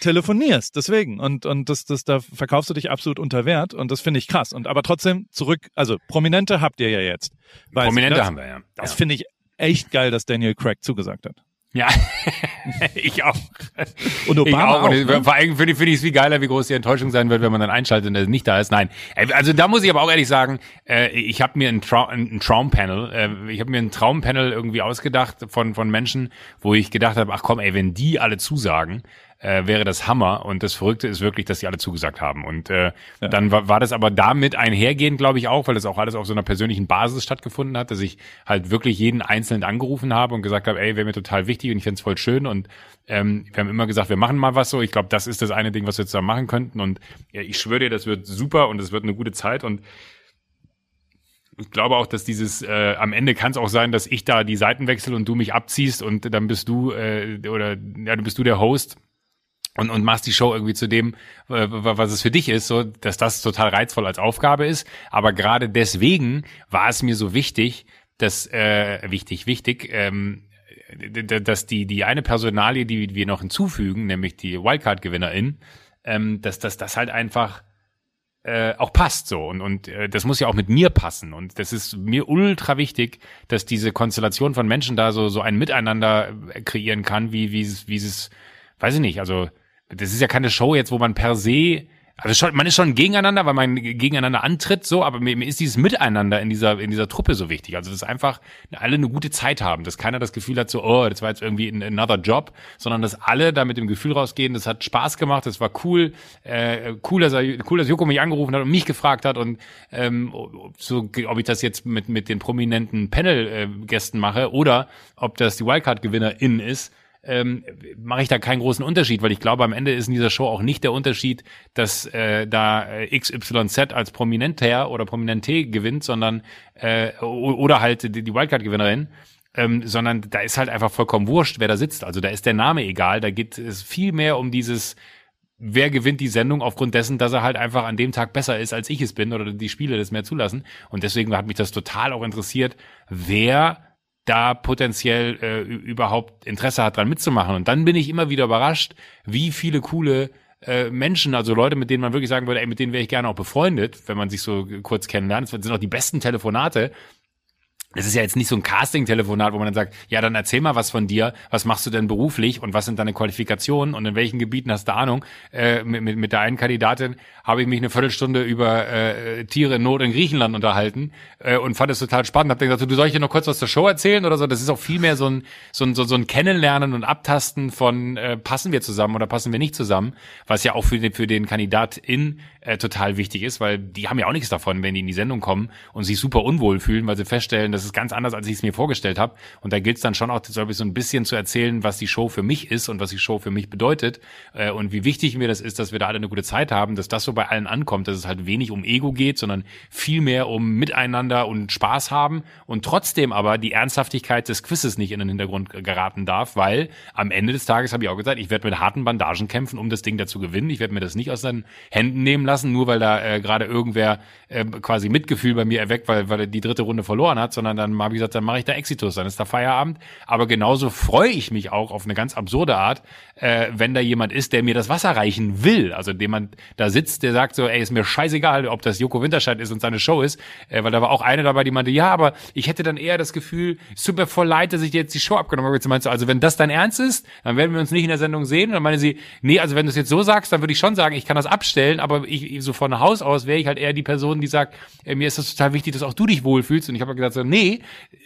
telefonierst. Deswegen. Und, und das, das, da verkaufst du dich absolut unter Wert und das finde ich krass. Und aber trotzdem zurück, also Prominente habt ihr ja jetzt. Prominente das, haben wir, ja. Das ja. finde ich echt geil, dass Daniel Craig zugesagt hat. Ja, ich auch. Und Obama ich auch. auch ne? Vor allem finde ich es viel geiler, wie groß die Enttäuschung sein wird, wenn man dann einschaltet und er nicht da ist. Nein, also da muss ich aber auch ehrlich sagen, äh, ich habe mir ein, Trau ein Traumpanel, äh, ich habe mir ein Traumpanel irgendwie ausgedacht von von Menschen, wo ich gedacht habe, ach komm, ey, wenn die alle zusagen, äh, wäre das Hammer. Und das Verrückte ist wirklich, dass die alle zugesagt haben. Und äh, ja. dann war, war das aber damit einhergehend, glaube ich auch, weil das auch alles auf so einer persönlichen Basis stattgefunden hat, dass ich halt wirklich jeden Einzelnen angerufen habe und gesagt habe, ey, wäre mir total wichtig und ich fände es voll schön. Und ähm, wir haben immer gesagt, wir machen mal was so. Ich glaube, das ist das eine Ding, was wir zusammen machen könnten. Und ja, ich schwöre dir, das wird super und es wird eine gute Zeit. Und ich glaube auch, dass dieses äh, am Ende kann es auch sein, dass ich da die Seiten wechsle und du mich abziehst und dann bist du äh, oder ja, du bist du der Host und, und machst die Show irgendwie zu dem, äh, was es für dich ist, so dass das total reizvoll als Aufgabe ist. Aber gerade deswegen war es mir so wichtig, dass äh, wichtig, wichtig, ähm, dass die die eine Personalie, die wir noch hinzufügen, nämlich die Wildcard-Gewinnerin, ähm, dass, dass das halt einfach äh, auch passt so und und äh, das muss ja auch mit mir passen und das ist mir ultra wichtig, dass diese Konstellation von Menschen da so so ein Miteinander äh, kreieren kann, wie wie es wie es weiß ich nicht, also das ist ja keine Show jetzt, wo man per se also schon, man ist schon gegeneinander, weil man gegeneinander antritt, so, aber mir, mir ist dieses Miteinander in dieser, in dieser Truppe so wichtig. Also, dass einfach alle eine gute Zeit haben, dass keiner das Gefühl hat, so, oh, das war jetzt irgendwie another Job, sondern dass alle da mit dem Gefühl rausgehen, das hat Spaß gemacht, das war cool, äh, cool, dass er, cool, dass Joko mich angerufen hat und mich gefragt hat und ähm, so, ob ich das jetzt mit, mit den prominenten Panel-Gästen äh, mache oder ob das die Wildcard-Gewinnerin ist ähm, mache ich da keinen großen Unterschied, weil ich glaube, am Ende ist in dieser Show auch nicht der Unterschied, dass äh, da äh, XYZ als Prominenter oder Prominente gewinnt, sondern äh, oder halt die, die Wildcard-Gewinnerin. Ähm, sondern da ist halt einfach vollkommen wurscht, wer da sitzt. Also da ist der Name egal. Da geht es viel mehr um dieses, wer gewinnt die Sendung aufgrund dessen, dass er halt einfach an dem Tag besser ist, als ich es bin oder die Spiele das mehr zulassen. Und deswegen hat mich das total auch interessiert, wer da potenziell äh, überhaupt Interesse hat, dran mitzumachen. Und dann bin ich immer wieder überrascht, wie viele coole äh, Menschen, also Leute, mit denen man wirklich sagen würde, ey, mit denen wäre ich gerne auch befreundet, wenn man sich so kurz kennenlernt. Das sind auch die besten Telefonate, es ist ja jetzt nicht so ein Casting-Telefonat, wo man dann sagt, ja, dann erzähl mal was von dir, was machst du denn beruflich und was sind deine Qualifikationen und in welchen Gebieten hast du Ahnung? Äh, mit, mit, mit der einen Kandidatin habe ich mich eine Viertelstunde über äh, Tiere in Not in Griechenland unterhalten äh, und fand es total spannend. Hab dann gesagt, du soll ich dir noch kurz was zur Show erzählen oder so? Das ist auch viel mehr so ein, so ein, so, so ein Kennenlernen und Abtasten von äh, passen wir zusammen oder passen wir nicht zusammen, was ja auch für den, für den Kandidatin äh, total wichtig ist, weil die haben ja auch nichts davon, wenn die in die Sendung kommen und sich super unwohl fühlen, weil sie feststellen, das ist ganz anders, als ich es mir vorgestellt habe. Und da gilt es dann schon auch, so ein bisschen zu erzählen, was die Show für mich ist und was die Show für mich bedeutet äh, und wie wichtig mir das ist, dass wir da alle eine gute Zeit haben, dass das so bei allen ankommt, dass es halt wenig um Ego geht, sondern viel mehr um Miteinander und Spaß haben und trotzdem aber die Ernsthaftigkeit des Quizzes nicht in den Hintergrund geraten darf, weil am Ende des Tages habe ich auch gesagt, ich werde mit harten Bandagen kämpfen, um das Ding dazu gewinnen. Ich werde mir das nicht aus seinen Händen nehmen lassen, nur weil da äh, gerade irgendwer äh, quasi Mitgefühl bei mir erweckt, weil, weil er die dritte Runde verloren hat, sondern dann habe ich gesagt, dann mache ich da Exitus, dann ist da Feierabend. Aber genauso freue ich mich auch auf eine ganz absurde Art, äh, wenn da jemand ist, der mir das Wasser reichen will. Also jemand da sitzt, der sagt so, ey, ist mir scheißegal, ob das Joko Winterscheid ist und seine Show ist, äh, weil da war auch eine dabei, die meinte, ja, aber ich hätte dann eher das Gefühl, mir voll leid, dass ich dir jetzt die Show abgenommen habe. Jetzt meinst du, also wenn das dein Ernst ist, dann werden wir uns nicht in der Sendung sehen. Und dann meine sie, nee, also wenn du es jetzt so sagst, dann würde ich schon sagen, ich kann das abstellen, aber ich so von Haus aus wäre ich halt eher die Person, die sagt, äh, mir ist das total wichtig, dass auch du dich wohlfühlst. Und ich habe gesagt so, nee,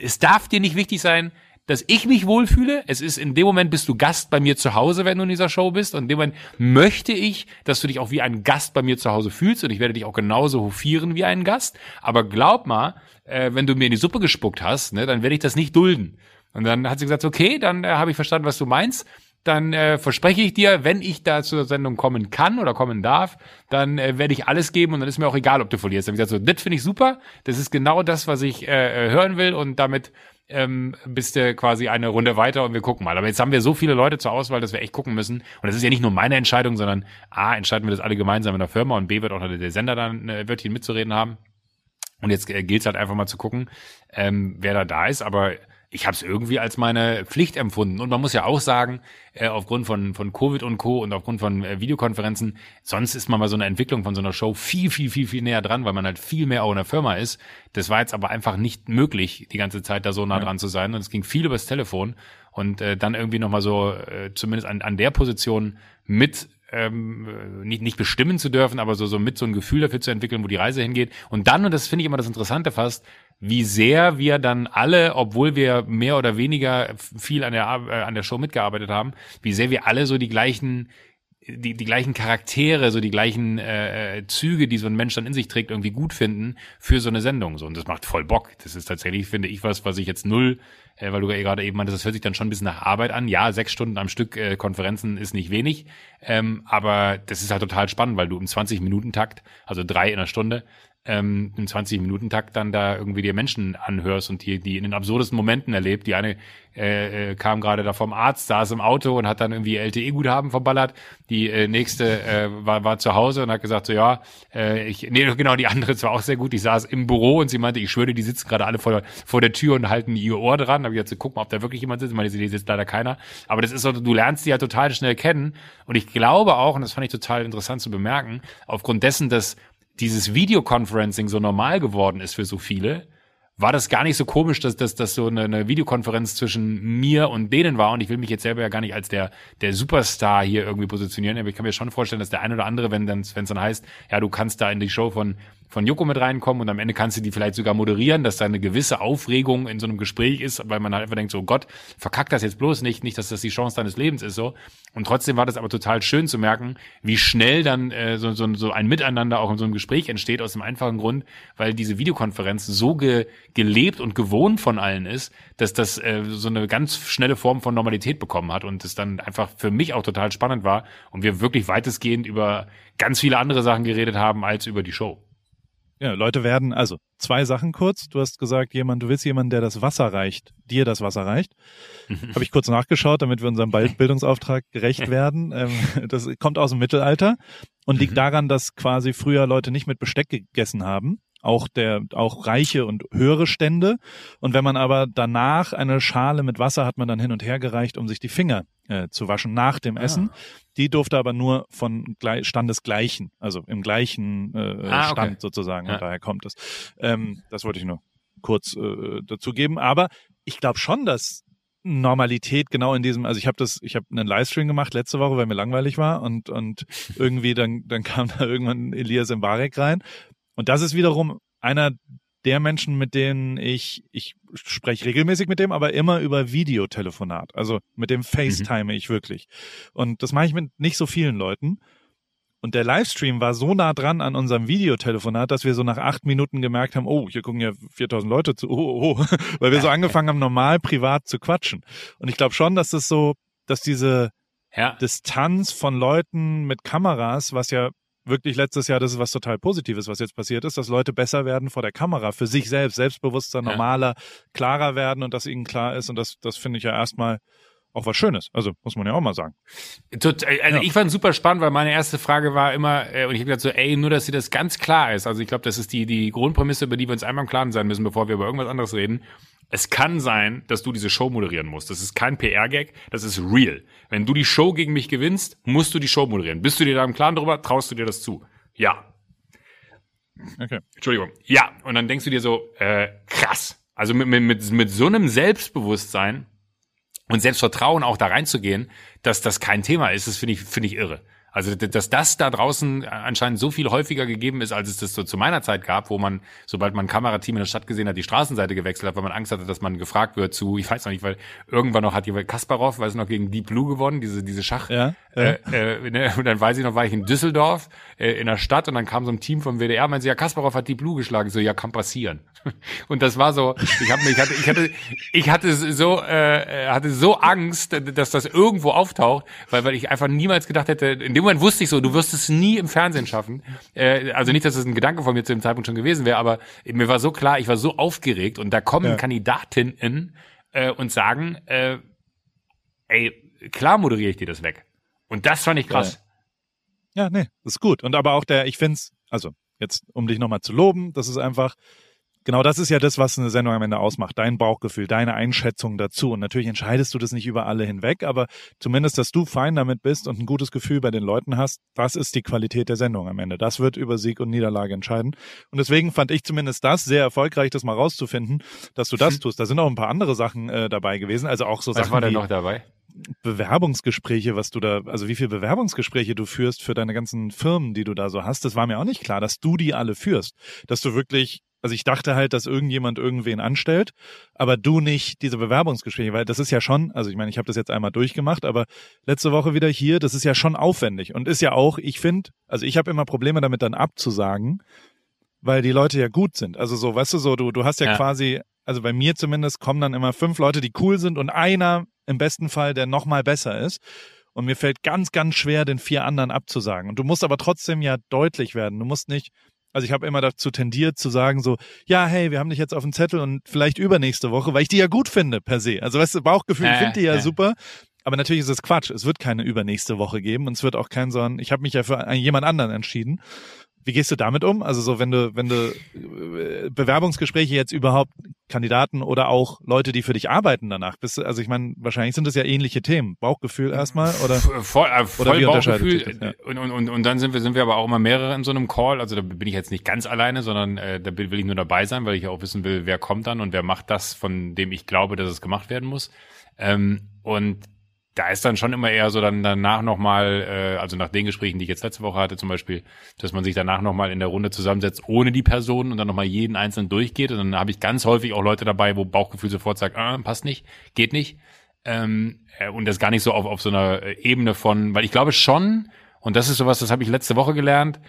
es darf dir nicht wichtig sein, dass ich mich wohlfühle. Es ist in dem Moment bist du Gast bei mir zu Hause, wenn du in dieser Show bist. Und in dem Moment möchte ich, dass du dich auch wie ein Gast bei mir zu Hause fühlst. Und ich werde dich auch genauso hofieren wie einen Gast. Aber glaub mal, äh, wenn du mir in die Suppe gespuckt hast, ne, dann werde ich das nicht dulden. Und dann hat sie gesagt, okay, dann äh, habe ich verstanden, was du meinst dann äh, verspreche ich dir, wenn ich da zur Sendung kommen kann oder kommen darf, dann äh, werde ich alles geben und dann ist mir auch egal, ob du verlierst. Dann habe ich gesagt, so, das finde ich super, das ist genau das, was ich äh, äh, hören will und damit ähm, bist du quasi eine Runde weiter und wir gucken mal. Aber jetzt haben wir so viele Leute zur Auswahl, dass wir echt gucken müssen. Und das ist ja nicht nur meine Entscheidung, sondern A, entscheiden wir das alle gemeinsam in der Firma und B, wird auch noch der Sender dann äh, Wörtchen mitzureden haben. Und jetzt äh, gilt es halt einfach mal zu gucken, ähm, wer da da ist. Aber ich habe es irgendwie als meine Pflicht empfunden. Und man muss ja auch sagen, äh, aufgrund von, von Covid und Co. und aufgrund von äh, Videokonferenzen, sonst ist man bei so einer Entwicklung von so einer Show viel, viel, viel, viel näher dran, weil man halt viel mehr auch in der Firma ist. Das war jetzt aber einfach nicht möglich, die ganze Zeit da so nah dran zu sein. Und es ging viel übers Telefon. Und äh, dann irgendwie nochmal so, äh, zumindest an, an der Position mit ähm, nicht, nicht bestimmen zu dürfen, aber so, so mit so ein Gefühl dafür zu entwickeln, wo die Reise hingeht. Und dann, und das finde ich immer das Interessante fast, wie sehr wir dann alle, obwohl wir mehr oder weniger viel an der, äh, an der Show mitgearbeitet haben, wie sehr wir alle so die gleichen die, die gleichen Charaktere, so die gleichen äh, äh, Züge, die so ein Mensch dann in sich trägt, irgendwie gut finden für so eine Sendung. So und das macht voll Bock. Das ist tatsächlich, finde ich, was, was ich jetzt null, äh, weil du gerade eben meintest, das hört sich dann schon ein bisschen nach Arbeit an. Ja, sechs Stunden am Stück äh, Konferenzen ist nicht wenig, ähm, aber das ist halt total spannend, weil du im 20 Minuten Takt, also drei in einer Stunde, ähm, im 20-Minuten-Takt dann da irgendwie dir Menschen anhörst und die, die in den absurdesten Momenten erlebt. Die eine äh, äh, kam gerade da vom Arzt, saß im Auto und hat dann irgendwie LTE-Guthaben verballert. Die äh, nächste äh, war, war zu Hause und hat gesagt so, ja, äh, ich, nee, genau, die andere war auch sehr gut. Die saß im Büro und sie meinte, ich schwöre, die sitzen gerade alle vor der, vor der Tür und halten ihr Ohr dran. Da habe ich jetzt zu gucken, ob da wirklich jemand sitzt. Ich meine, die sitzt leider keiner. Aber das ist so, du lernst die ja total schnell kennen. Und ich glaube auch, und das fand ich total interessant zu bemerken, aufgrund dessen, dass dieses Videoconferencing so normal geworden ist für so viele, war das gar nicht so komisch, dass das dass so eine, eine Videokonferenz zwischen mir und denen war. Und ich will mich jetzt selber ja gar nicht als der, der Superstar hier irgendwie positionieren, aber ich kann mir schon vorstellen, dass der ein oder andere, wenn wenn es dann heißt, ja, du kannst da in die Show von von Joko mit reinkommen und am Ende kannst du die vielleicht sogar moderieren, dass da eine gewisse Aufregung in so einem Gespräch ist, weil man halt einfach denkt, so Gott, verkack das jetzt bloß nicht, nicht, dass das die Chance deines Lebens ist so. Und trotzdem war das aber total schön zu merken, wie schnell dann äh, so, so, so ein Miteinander auch in so einem Gespräch entsteht, aus dem einfachen Grund, weil diese Videokonferenz so ge, gelebt und gewohnt von allen ist, dass das äh, so eine ganz schnelle Form von Normalität bekommen hat und es dann einfach für mich auch total spannend war und wir wirklich weitestgehend über ganz viele andere Sachen geredet haben als über die Show. Ja, Leute werden, also zwei Sachen kurz. Du hast gesagt, jemand, du willst jemanden, der das Wasser reicht, dir das Wasser reicht. Habe ich kurz nachgeschaut, damit wir unserem Bildungsauftrag gerecht werden. Ähm, das kommt aus dem Mittelalter und liegt mhm. daran, dass quasi früher Leute nicht mit Besteck gegessen haben, auch der auch reiche und höhere Stände. Und wenn man aber danach eine Schale mit Wasser hat man dann hin und her gereicht, um sich die Finger äh, zu waschen nach dem ah. Essen. Die durfte aber nur von Standesgleichen, also im gleichen äh, ah, Stand okay. sozusagen. Ja. Und daher kommt es. Ähm, das wollte ich nur kurz äh, dazu geben. Aber ich glaube schon, dass Normalität genau in diesem, also ich habe das, ich habe einen Livestream gemacht letzte Woche, weil mir langweilig war und und irgendwie dann dann kam da irgendwann Elias Mbarek rein und das ist wiederum einer der Menschen, mit denen ich, ich spreche regelmäßig mit dem, aber immer über Videotelefonat. Also mit dem FaceTime mhm. ich wirklich. Und das mache ich mit nicht so vielen Leuten. Und der Livestream war so nah dran an unserem Videotelefonat, dass wir so nach acht Minuten gemerkt haben, oh, hier gucken ja 4000 Leute zu, oh, oh, oh. weil wir so angefangen haben, normal privat zu quatschen. Und ich glaube schon, dass das so, dass diese ja. Distanz von Leuten mit Kameras, was ja wirklich letztes Jahr, das ist was total Positives, was jetzt passiert ist, dass Leute besser werden vor der Kamera, für sich selbst, selbstbewusster, normaler, ja. klarer werden und dass ihnen klar ist. Und das, das finde ich ja erstmal auch was Schönes. Also muss man ja auch mal sagen. Total, äh, also ja. ich fand super spannend, weil meine erste Frage war immer, äh, und ich habe gesagt so, ey, nur dass dir das ganz klar ist. Also ich glaube, das ist die, die Grundprämisse, über die wir uns einmal im Klaren sein müssen, bevor wir über irgendwas anderes reden. Es kann sein, dass du diese Show moderieren musst. Das ist kein PR-Gag, das ist real. Wenn du die Show gegen mich gewinnst, musst du die Show moderieren. Bist du dir da im Klaren drüber? Traust du dir das zu? Ja. Okay. Entschuldigung. Ja. Und dann denkst du dir so, äh, krass. Also mit, mit, mit, mit so einem Selbstbewusstsein und Selbstvertrauen auch da reinzugehen, dass das kein Thema ist, das finde ich, finde ich irre. Also, dass das da draußen anscheinend so viel häufiger gegeben ist, als es das so zu meiner Zeit gab, wo man, sobald man ein Kamerateam in der Stadt gesehen hat, die Straßenseite gewechselt hat, weil man Angst hatte, dass man gefragt wird zu, ich weiß noch nicht, weil irgendwann noch hat jemand Kasparov, weiß noch, gegen Deep Blue gewonnen, diese, diese Schach. Ja. Äh, äh, ne? Und dann weiß ich noch, war ich in Düsseldorf, äh, in der Stadt, und dann kam so ein Team vom WDR, meinte, ja, Kasparov hat Deep Blue geschlagen. So, ja, kann passieren. Und das war so, ich habe ich hatte, ich hatte, ich hatte so, äh, hatte so Angst, dass das irgendwo auftaucht, weil, weil ich einfach niemals gedacht hätte, in dem Moment wusste ich so, du wirst es nie im Fernsehen schaffen. Äh, also nicht, dass es ein Gedanke von mir zu dem Zeitpunkt schon gewesen wäre, aber mir war so klar, ich war so aufgeregt und da kommen ja. Kandidatinnen äh, und sagen, äh, ey, klar moderiere ich dir das weg. Und das fand ich krass. Ja, ja nee, ist gut. Und aber auch der, ich find's, also jetzt, um dich nochmal zu loben, das ist einfach, Genau, das ist ja das, was eine Sendung am Ende ausmacht. Dein Bauchgefühl, deine Einschätzung dazu. Und natürlich entscheidest du das nicht über alle hinweg, aber zumindest, dass du fein damit bist und ein gutes Gefühl bei den Leuten hast, das ist die Qualität der Sendung am Ende. Das wird über Sieg und Niederlage entscheiden. Und deswegen fand ich zumindest das sehr erfolgreich, das mal rauszufinden, dass du das tust. Da sind auch ein paar andere Sachen äh, dabei gewesen. Also auch so was Sachen. war denn noch dabei? Bewerbungsgespräche, was du da, also wie viele Bewerbungsgespräche du führst für deine ganzen Firmen, die du da so hast, das war mir auch nicht klar, dass du die alle führst. Dass du wirklich, also ich dachte halt, dass irgendjemand irgendwen anstellt, aber du nicht diese Bewerbungsgespräche, weil das ist ja schon, also ich meine, ich habe das jetzt einmal durchgemacht, aber letzte Woche wieder hier, das ist ja schon aufwendig und ist ja auch, ich finde, also ich habe immer Probleme damit dann abzusagen, weil die Leute ja gut sind. Also so, weißt du, so, du, du hast ja, ja. quasi, also bei mir zumindest kommen dann immer fünf Leute, die cool sind und einer im besten Fall, der noch mal besser ist. Und mir fällt ganz, ganz schwer, den vier anderen abzusagen. Und du musst aber trotzdem ja deutlich werden. Du musst nicht, also ich habe immer dazu tendiert zu sagen so, ja, hey, wir haben dich jetzt auf dem Zettel und vielleicht übernächste Woche, weil ich die ja gut finde per se. Also weißt du, Bauchgefühl, ich finde die ja äh. super. Aber natürlich ist es Quatsch. Es wird keine übernächste Woche geben und es wird auch kein so ein, ich habe mich ja für jemand anderen entschieden. Wie gehst du damit um? Also so, wenn du, wenn du äh, Bewerbungsgespräche jetzt überhaupt Kandidaten oder auch Leute, die für dich arbeiten danach, bist du, also ich meine, wahrscheinlich sind das ja ähnliche Themen. Bauchgefühl erstmal oder? Voll, äh, voll oder wie Bauchgefühl. Ja? und, und, und, und dann sind wir, sind wir aber auch immer mehrere in so einem Call. Also da bin ich jetzt nicht ganz alleine, sondern äh, da will ich nur dabei sein, weil ich auch wissen will, wer kommt dann und wer macht das, von dem ich glaube, dass es gemacht werden muss. Ähm, und da ist dann schon immer eher so dann danach nochmal, äh, also nach den Gesprächen, die ich jetzt letzte Woche hatte zum Beispiel, dass man sich danach nochmal in der Runde zusammensetzt ohne die Person und dann nochmal jeden einzelnen durchgeht. Und dann habe ich ganz häufig auch Leute dabei, wo Bauchgefühl sofort sagt, ah, passt nicht, geht nicht. Ähm, äh, und das gar nicht so auf, auf so einer Ebene von, weil ich glaube schon, und das ist sowas, das habe ich letzte Woche gelernt,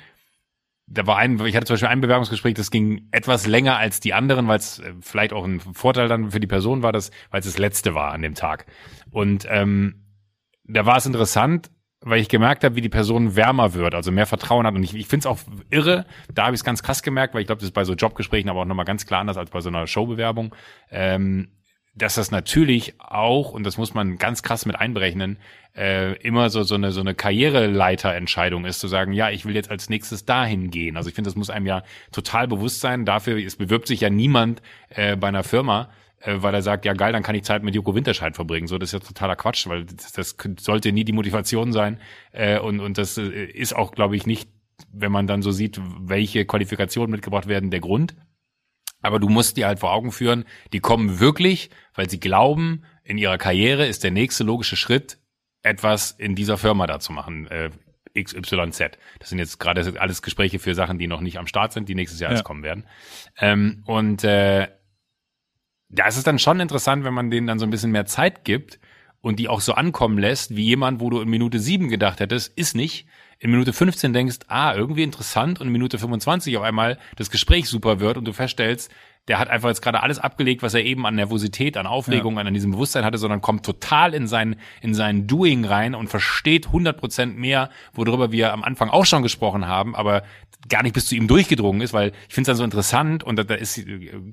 da war ein, ich hatte zum Beispiel ein Bewerbungsgespräch, das ging etwas länger als die anderen, weil es äh, vielleicht auch ein Vorteil dann für die Person war, dass, weil es das letzte war an dem Tag. Und ähm, da war es interessant, weil ich gemerkt habe, wie die Person wärmer wird, also mehr Vertrauen hat. Und ich, ich finde es auch irre, da habe ich es ganz krass gemerkt, weil ich glaube, das ist bei so Jobgesprächen aber auch nochmal ganz klar anders als bei so einer Showbewerbung. Ähm, dass das natürlich auch, und das muss man ganz krass mit einberechnen, äh, immer so, so eine, so eine Karriereleiterentscheidung ist, zu sagen, ja, ich will jetzt als nächstes dahin gehen. Also ich finde, das muss einem ja total bewusst sein. Dafür, es bewirbt sich ja niemand äh, bei einer Firma, äh, weil er sagt, ja geil, dann kann ich Zeit mit Joko Winterscheid verbringen. So, das ist ja totaler Quatsch, weil das, das sollte nie die Motivation sein. Äh, und, und das äh, ist auch, glaube ich, nicht, wenn man dann so sieht, welche Qualifikationen mitgebracht werden, der Grund. Aber du musst dir halt vor Augen führen, die kommen wirklich, weil sie glauben, in ihrer Karriere ist der nächste logische Schritt, etwas in dieser Firma da zu machen. Äh, XYZ. Das sind jetzt gerade alles Gespräche für Sachen, die noch nicht am Start sind, die nächstes Jahr ja. erst kommen werden. Ähm, und äh, da ist es dann schon interessant, wenn man denen dann so ein bisschen mehr Zeit gibt und die auch so ankommen lässt, wie jemand, wo du in Minute sieben gedacht hättest, ist nicht, in Minute 15 denkst, ah, irgendwie interessant und in Minute 25 auf einmal das Gespräch super wird und du feststellst, der hat einfach jetzt gerade alles abgelegt, was er eben an Nervosität, an Aufregung, ja. an diesem Bewusstsein hatte, sondern kommt total in sein, in sein Doing rein und versteht 100 Prozent mehr, worüber wir am Anfang auch schon gesprochen haben, aber gar nicht bis zu ihm durchgedrungen ist, weil ich finde es dann so interessant und da, da ist,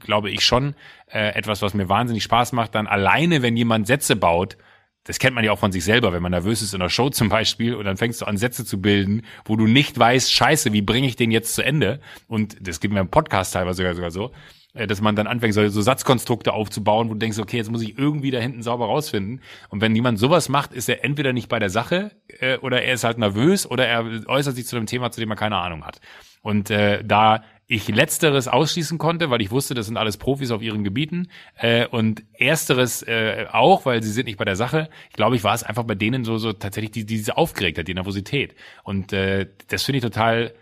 glaube ich, schon äh, etwas, was mir wahnsinnig Spaß macht, dann alleine, wenn jemand Sätze baut, das kennt man ja auch von sich selber, wenn man nervös ist in einer Show zum Beispiel und dann fängst du an Sätze zu bilden, wo du nicht weißt, scheiße, wie bringe ich den jetzt zu Ende? Und das gibt mir im Podcast teilweise sogar, sogar so, äh, dass man dann anfängt, so, so Satzkonstrukte aufzubauen, wo du denkst, okay, jetzt muss ich irgendwie da hinten sauber rausfinden. Und wenn jemand sowas macht, ist er entweder nicht bei der Sache äh, oder er ist halt nervös oder er äußert sich zu einem Thema, zu dem er keine Ahnung hat. Und äh, da ich letzteres ausschließen konnte, weil ich wusste, das sind alles Profis auf ihren Gebieten äh, und ersteres äh, auch, weil sie sind nicht bei der Sache. Ich glaube, ich war es einfach bei denen so so tatsächlich die, diese Aufgeregtheit, die Nervosität und äh, das finde ich total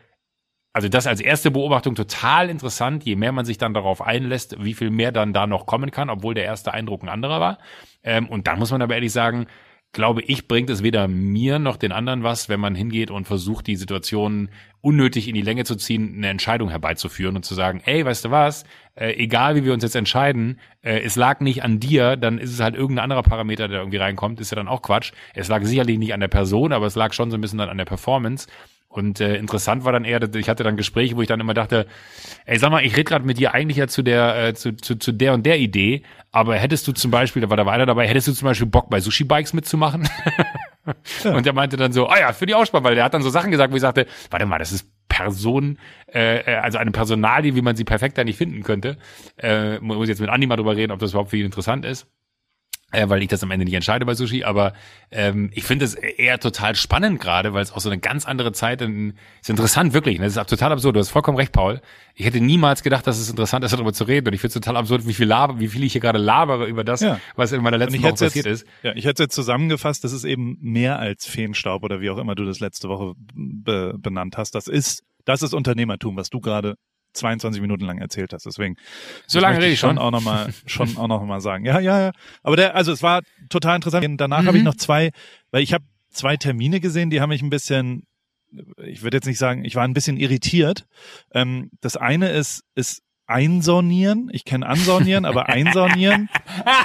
also das als erste Beobachtung total interessant, je mehr man sich dann darauf einlässt, wie viel mehr dann da noch kommen kann, obwohl der erste Eindruck ein anderer war. Ähm, und dann muss man aber ehrlich sagen, glaube ich, bringt es weder mir noch den anderen was, wenn man hingeht und versucht, die Situation unnötig in die Länge zu ziehen, eine Entscheidung herbeizuführen und zu sagen, ey, weißt du was, äh, egal wie wir uns jetzt entscheiden, äh, es lag nicht an dir, dann ist es halt irgendein anderer Parameter, der irgendwie reinkommt, ist ja dann auch Quatsch. Es lag sicherlich nicht an der Person, aber es lag schon so ein bisschen dann an der Performance. Und äh, interessant war dann eher, ich hatte dann Gespräche, wo ich dann immer dachte, ey, sag mal, ich rede gerade mit dir eigentlich ja zu der, äh, zu, zu, zu der und der Idee, aber hättest du zum Beispiel, da war da weiter dabei, hättest du zum Beispiel Bock bei Sushi Bikes mitzumachen? ja. Und der meinte dann so, ah ja, für die Aussprache, weil der hat dann so Sachen gesagt, wo ich sagte, warte mal, das ist Person, äh, äh also eine Personalie, wie man sie perfekt da nicht finden könnte. Äh, muss jetzt mit Andi mal drüber reden, ob das überhaupt für ihn interessant ist. Äh, weil ich das am Ende nicht entscheide bei Sushi, aber ähm, ich finde es eher total spannend gerade, weil es auch so eine ganz andere Zeit in, ist interessant, wirklich. Ne? Das ist total absurd. Du hast vollkommen recht, Paul. Ich hätte niemals gedacht, dass es interessant ist, darüber zu reden. Und ich finde es total absurd, wie viel laber, wie viel ich hier gerade labere über das, Ja. was in meiner letzten Woche passiert jetzt, ist. Ja, ich hätte jetzt zusammengefasst, das ist eben mehr als Feenstaub oder wie auch immer du das letzte Woche be benannt hast. Das ist, das ist Unternehmertum, was du gerade 22 Minuten lang erzählt hast. Deswegen So lange rede ich schon schon. auch noch mal schon auch noch mal sagen. Ja, ja, ja. Aber der, also es war total interessant. Danach Mhm. habe ich noch zwei, weil ich habe zwei Termine gesehen, die haben mich ein bisschen, ich würde jetzt nicht sagen, ich war ein bisschen irritiert. Ähm, das eine ist ist einsornieren. Ich kenne ansornieren, aber einsornieren.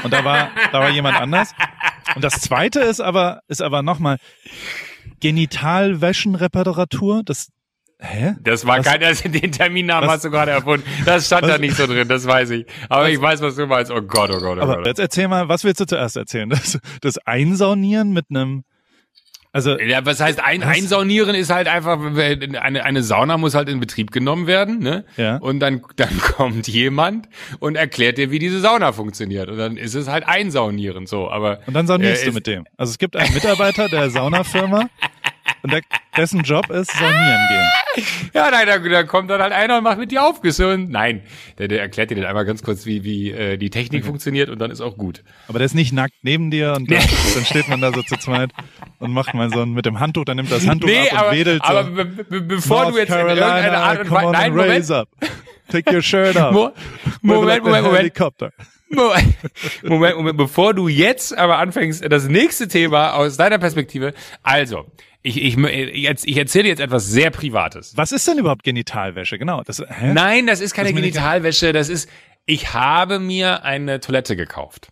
Und da war da war jemand anders. Und das zweite ist aber ist aber noch mal Genitalwäschenreparatur. Das hä? Das war Was- keiner, den Terminnamen was- hast du gerade erfunden. Das stand was- da nicht so drin, das weiß ich. Aber ich weiß, was du meinst. Oh Gott, oh Gott, oh Aber Gott. jetzt erzähl mal, was willst du zuerst erzählen? Das, das Einsaunieren mit einem, also Ja, was heißt ein, Was? einsaunieren ist halt einfach, eine, eine Sauna muss halt in Betrieb genommen werden, ne? Ja. Und dann, dann kommt jemand und erklärt dir, wie diese Sauna funktioniert. Und dann ist es halt einsaunieren, so. Aber und dann saunierst äh, du mit dem. Also es gibt einen Mitarbeiter der Saunafirma und der, dessen Job ist saunieren gehen. Ja, nein, da, da kommt dann halt einer und macht mit dir Aufgüsse und nein, der, der erklärt dir dann einmal ganz kurz, wie, wie äh, die Technik funktioniert und dann ist auch gut. Aber der ist nicht nackt neben dir und dann, dann steht man da so zu zweit und macht mal so ein, mit dem Handtuch, dann nimmt das Handtuch ab und aber, wedelt so. aber be be bevor North du jetzt in irgendeine Art und Weise, nein, Moment, raise up. Take your shirt off. Mo- Moment, Moment, Moment, Helicopter. Moment, Moment, Moment, bevor du jetzt aber anfängst, das nächste Thema aus deiner Perspektive. Also, ich, ich, jetzt, ich erzähle jetzt etwas sehr Privates. Was ist denn überhaupt Genitalwäsche? Genau. Das, hä? Nein, das ist keine Das Genitalwäsche, das ist, ich habe mir eine Toilette gekauft.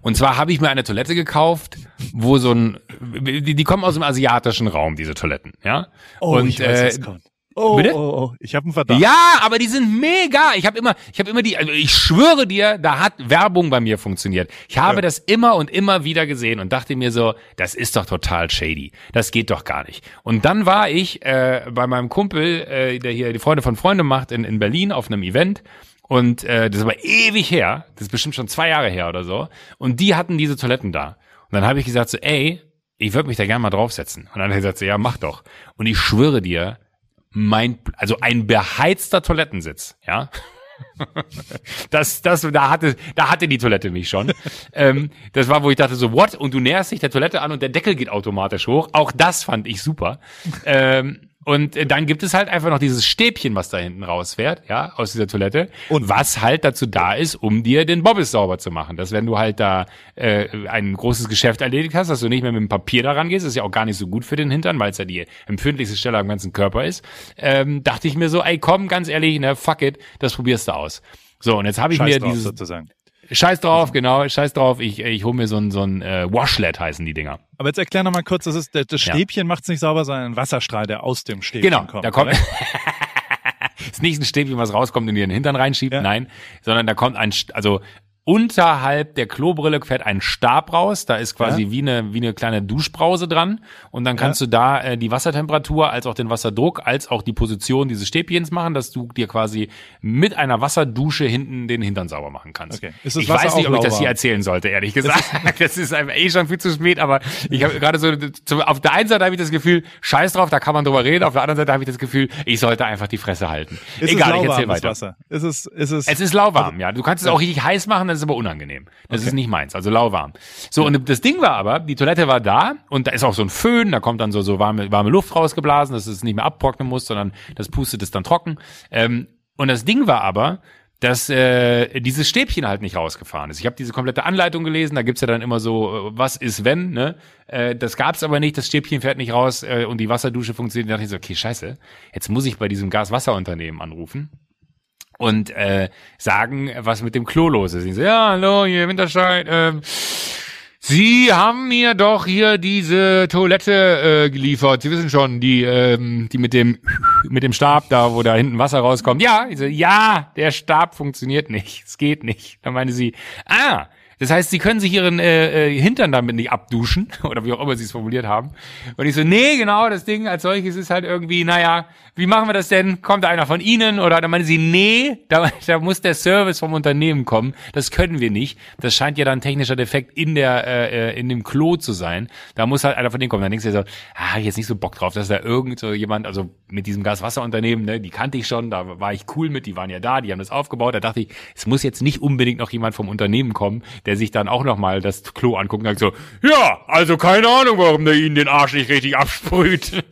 Und zwar habe ich mir eine Toilette gekauft, wo so ein, die, die kommen aus dem asiatischen Raum, diese Toiletten, ja. Oh, und ich weiß, äh, kommt. Oh, bitte? oh, oh. Ich habe einen Verdacht. Ja, aber die sind mega. Ich habe immer, ich habe immer die, also ich schwöre dir, da hat Werbung bei mir funktioniert. Ich habe Ja. das immer und immer wieder gesehen und dachte mir so, das ist doch total shady. Das geht doch gar nicht. Und dann war ich äh, bei meinem Kumpel, äh, der hier die Freunde von Freunden macht in, in Berlin auf einem Event. Und äh, das war ewig her, das ist bestimmt schon zwei Jahre her oder so. Und die hatten diese Toiletten da. Und dann habe ich gesagt so, ey, ich würde mich da gerne mal draufsetzen. Und dann hat er gesagt so, ja, mach doch. Und ich schwöre dir, mein, also ein beheizter Toilettensitz, ja. Das, das, da hatte, da hatte die Toilette mich schon. ähm, das war, wo ich dachte so, what? Und du näherst dich der Toilette an und der Deckel geht automatisch hoch. Auch das fand ich super. Ähm, und äh, dann gibt es halt einfach noch dieses Stäbchen, was da hinten rausfährt, ja, aus dieser Toilette. Und was halt dazu da ist, um dir den Bobbes sauber zu machen. Dass wenn du halt da äh, ein großes Geschäft erledigt hast, dass du nicht mehr mit dem Papier daran gehst, ist ja auch gar nicht so gut für den Hintern, weil es ja die empfindlichste Stelle am ganzen Körper ist. Ähm, dachte ich mir so, ey, komm, ganz ehrlich, ne, fuck it, das probierst du aus. So, und jetzt habe ich Scheiß mir drauf, dieses sozusagen. Scheiß drauf, genau, scheiß drauf, ich, ich hol mir so ein, so ein äh, Washlet heißen die Dinger. Aber jetzt erklär noch mal kurz, das ist, das das Ja. Stäbchen macht's nicht sauber, sondern ein Wasserstrahl, der aus dem Stäbchen Genau, kommt. da kommt. ist nicht ein Stäbchen, was rauskommt und in den Hintern reinschiebt, Ja. nein, sondern da kommt ein, also unterhalb der Klobrille fährt ein Stab raus, da ist quasi Ja. wie eine wie eine kleine Duschbrause dran und dann kannst du da äh, die Wassertemperatur als auch den Wasserdruck als auch die Position dieses Stäbchens machen, dass du dir quasi mit einer Wasserdusche hinten den Hintern sauber machen kannst. Okay. Ist das ich Wasser weiß nicht, ob ich das hier erzählen sollte, ehrlich gesagt. Das ist einfach eh schon viel zu spät, aber ich habe gerade so auf der einen Seite habe ich das Gefühl, scheiß drauf, da kann man drüber reden, auf der anderen Seite habe ich das Gefühl, ich sollte einfach die Fresse halten. Ist Egal, ich erzähl weiter. Wasser? Ist es, ist es, Es ist lauwarm, ja. Du kannst es auch richtig heiß machen, ist aber unangenehm. Das ist nicht meins, also lauwarm. So, und das Ding war aber, die Toilette war da und da ist auch so ein Föhn, da kommt dann so, so warme, warme Luft rausgeblasen, dass es nicht mehr abtrocknen muss, sondern das pustet es dann trocken. Ähm, und das Ding war aber, dass äh, dieses Stäbchen halt nicht rausgefahren ist. Ich habe diese komplette Anleitung gelesen, da gibt's ja dann immer so, äh, was ist wenn, ne? Äh, das gab's aber nicht, das Stäbchen fährt nicht raus äh, und die Wasserdusche funktioniert. Da dachte ich so, okay, scheiße, jetzt muss ich bei diesem Gaswasserunternehmen anrufen und äh, sagen, was mit dem Klo los ist. So, ja, hallo, hier Winterscheid, ähm, Sie haben mir doch hier diese Toilette äh, geliefert. Sie wissen schon, die, ähm, die mit dem mit dem Stab da, wo da hinten Wasser rauskommt. Ja, ich so, ja, der Stab funktioniert nicht. Es geht nicht. Dann meine sie, ah, Das heißt, sie können sich ihren äh, äh, Hintern damit nicht abduschen oder wie auch immer sie es formuliert haben. Und ich so, nee, genau, das Ding als solches ist halt irgendwie, naja, wie machen wir das denn? Kommt da einer von Ihnen? Oder dann meinen sie, nee, da, da muss der Service vom Unternehmen kommen. Das können wir nicht. Das scheint ja dann technischer Defekt in der äh, äh in dem Klo zu sein. Da muss halt einer von denen kommen. Dann denkst du dir so, ah, jetzt nicht so Bock drauf, dass da irgend so jemand, also mit diesem Gaswasserunternehmen, ne, die kannte ich schon, da war ich cool mit, die waren ja da, die haben das aufgebaut. Da dachte ich, es muss jetzt nicht unbedingt noch jemand vom Unternehmen kommen, der sich dann auch nochmal das Klo anguckt und sagt so, ja, also keine Ahnung, warum der Ihnen den Arsch nicht richtig absprüht.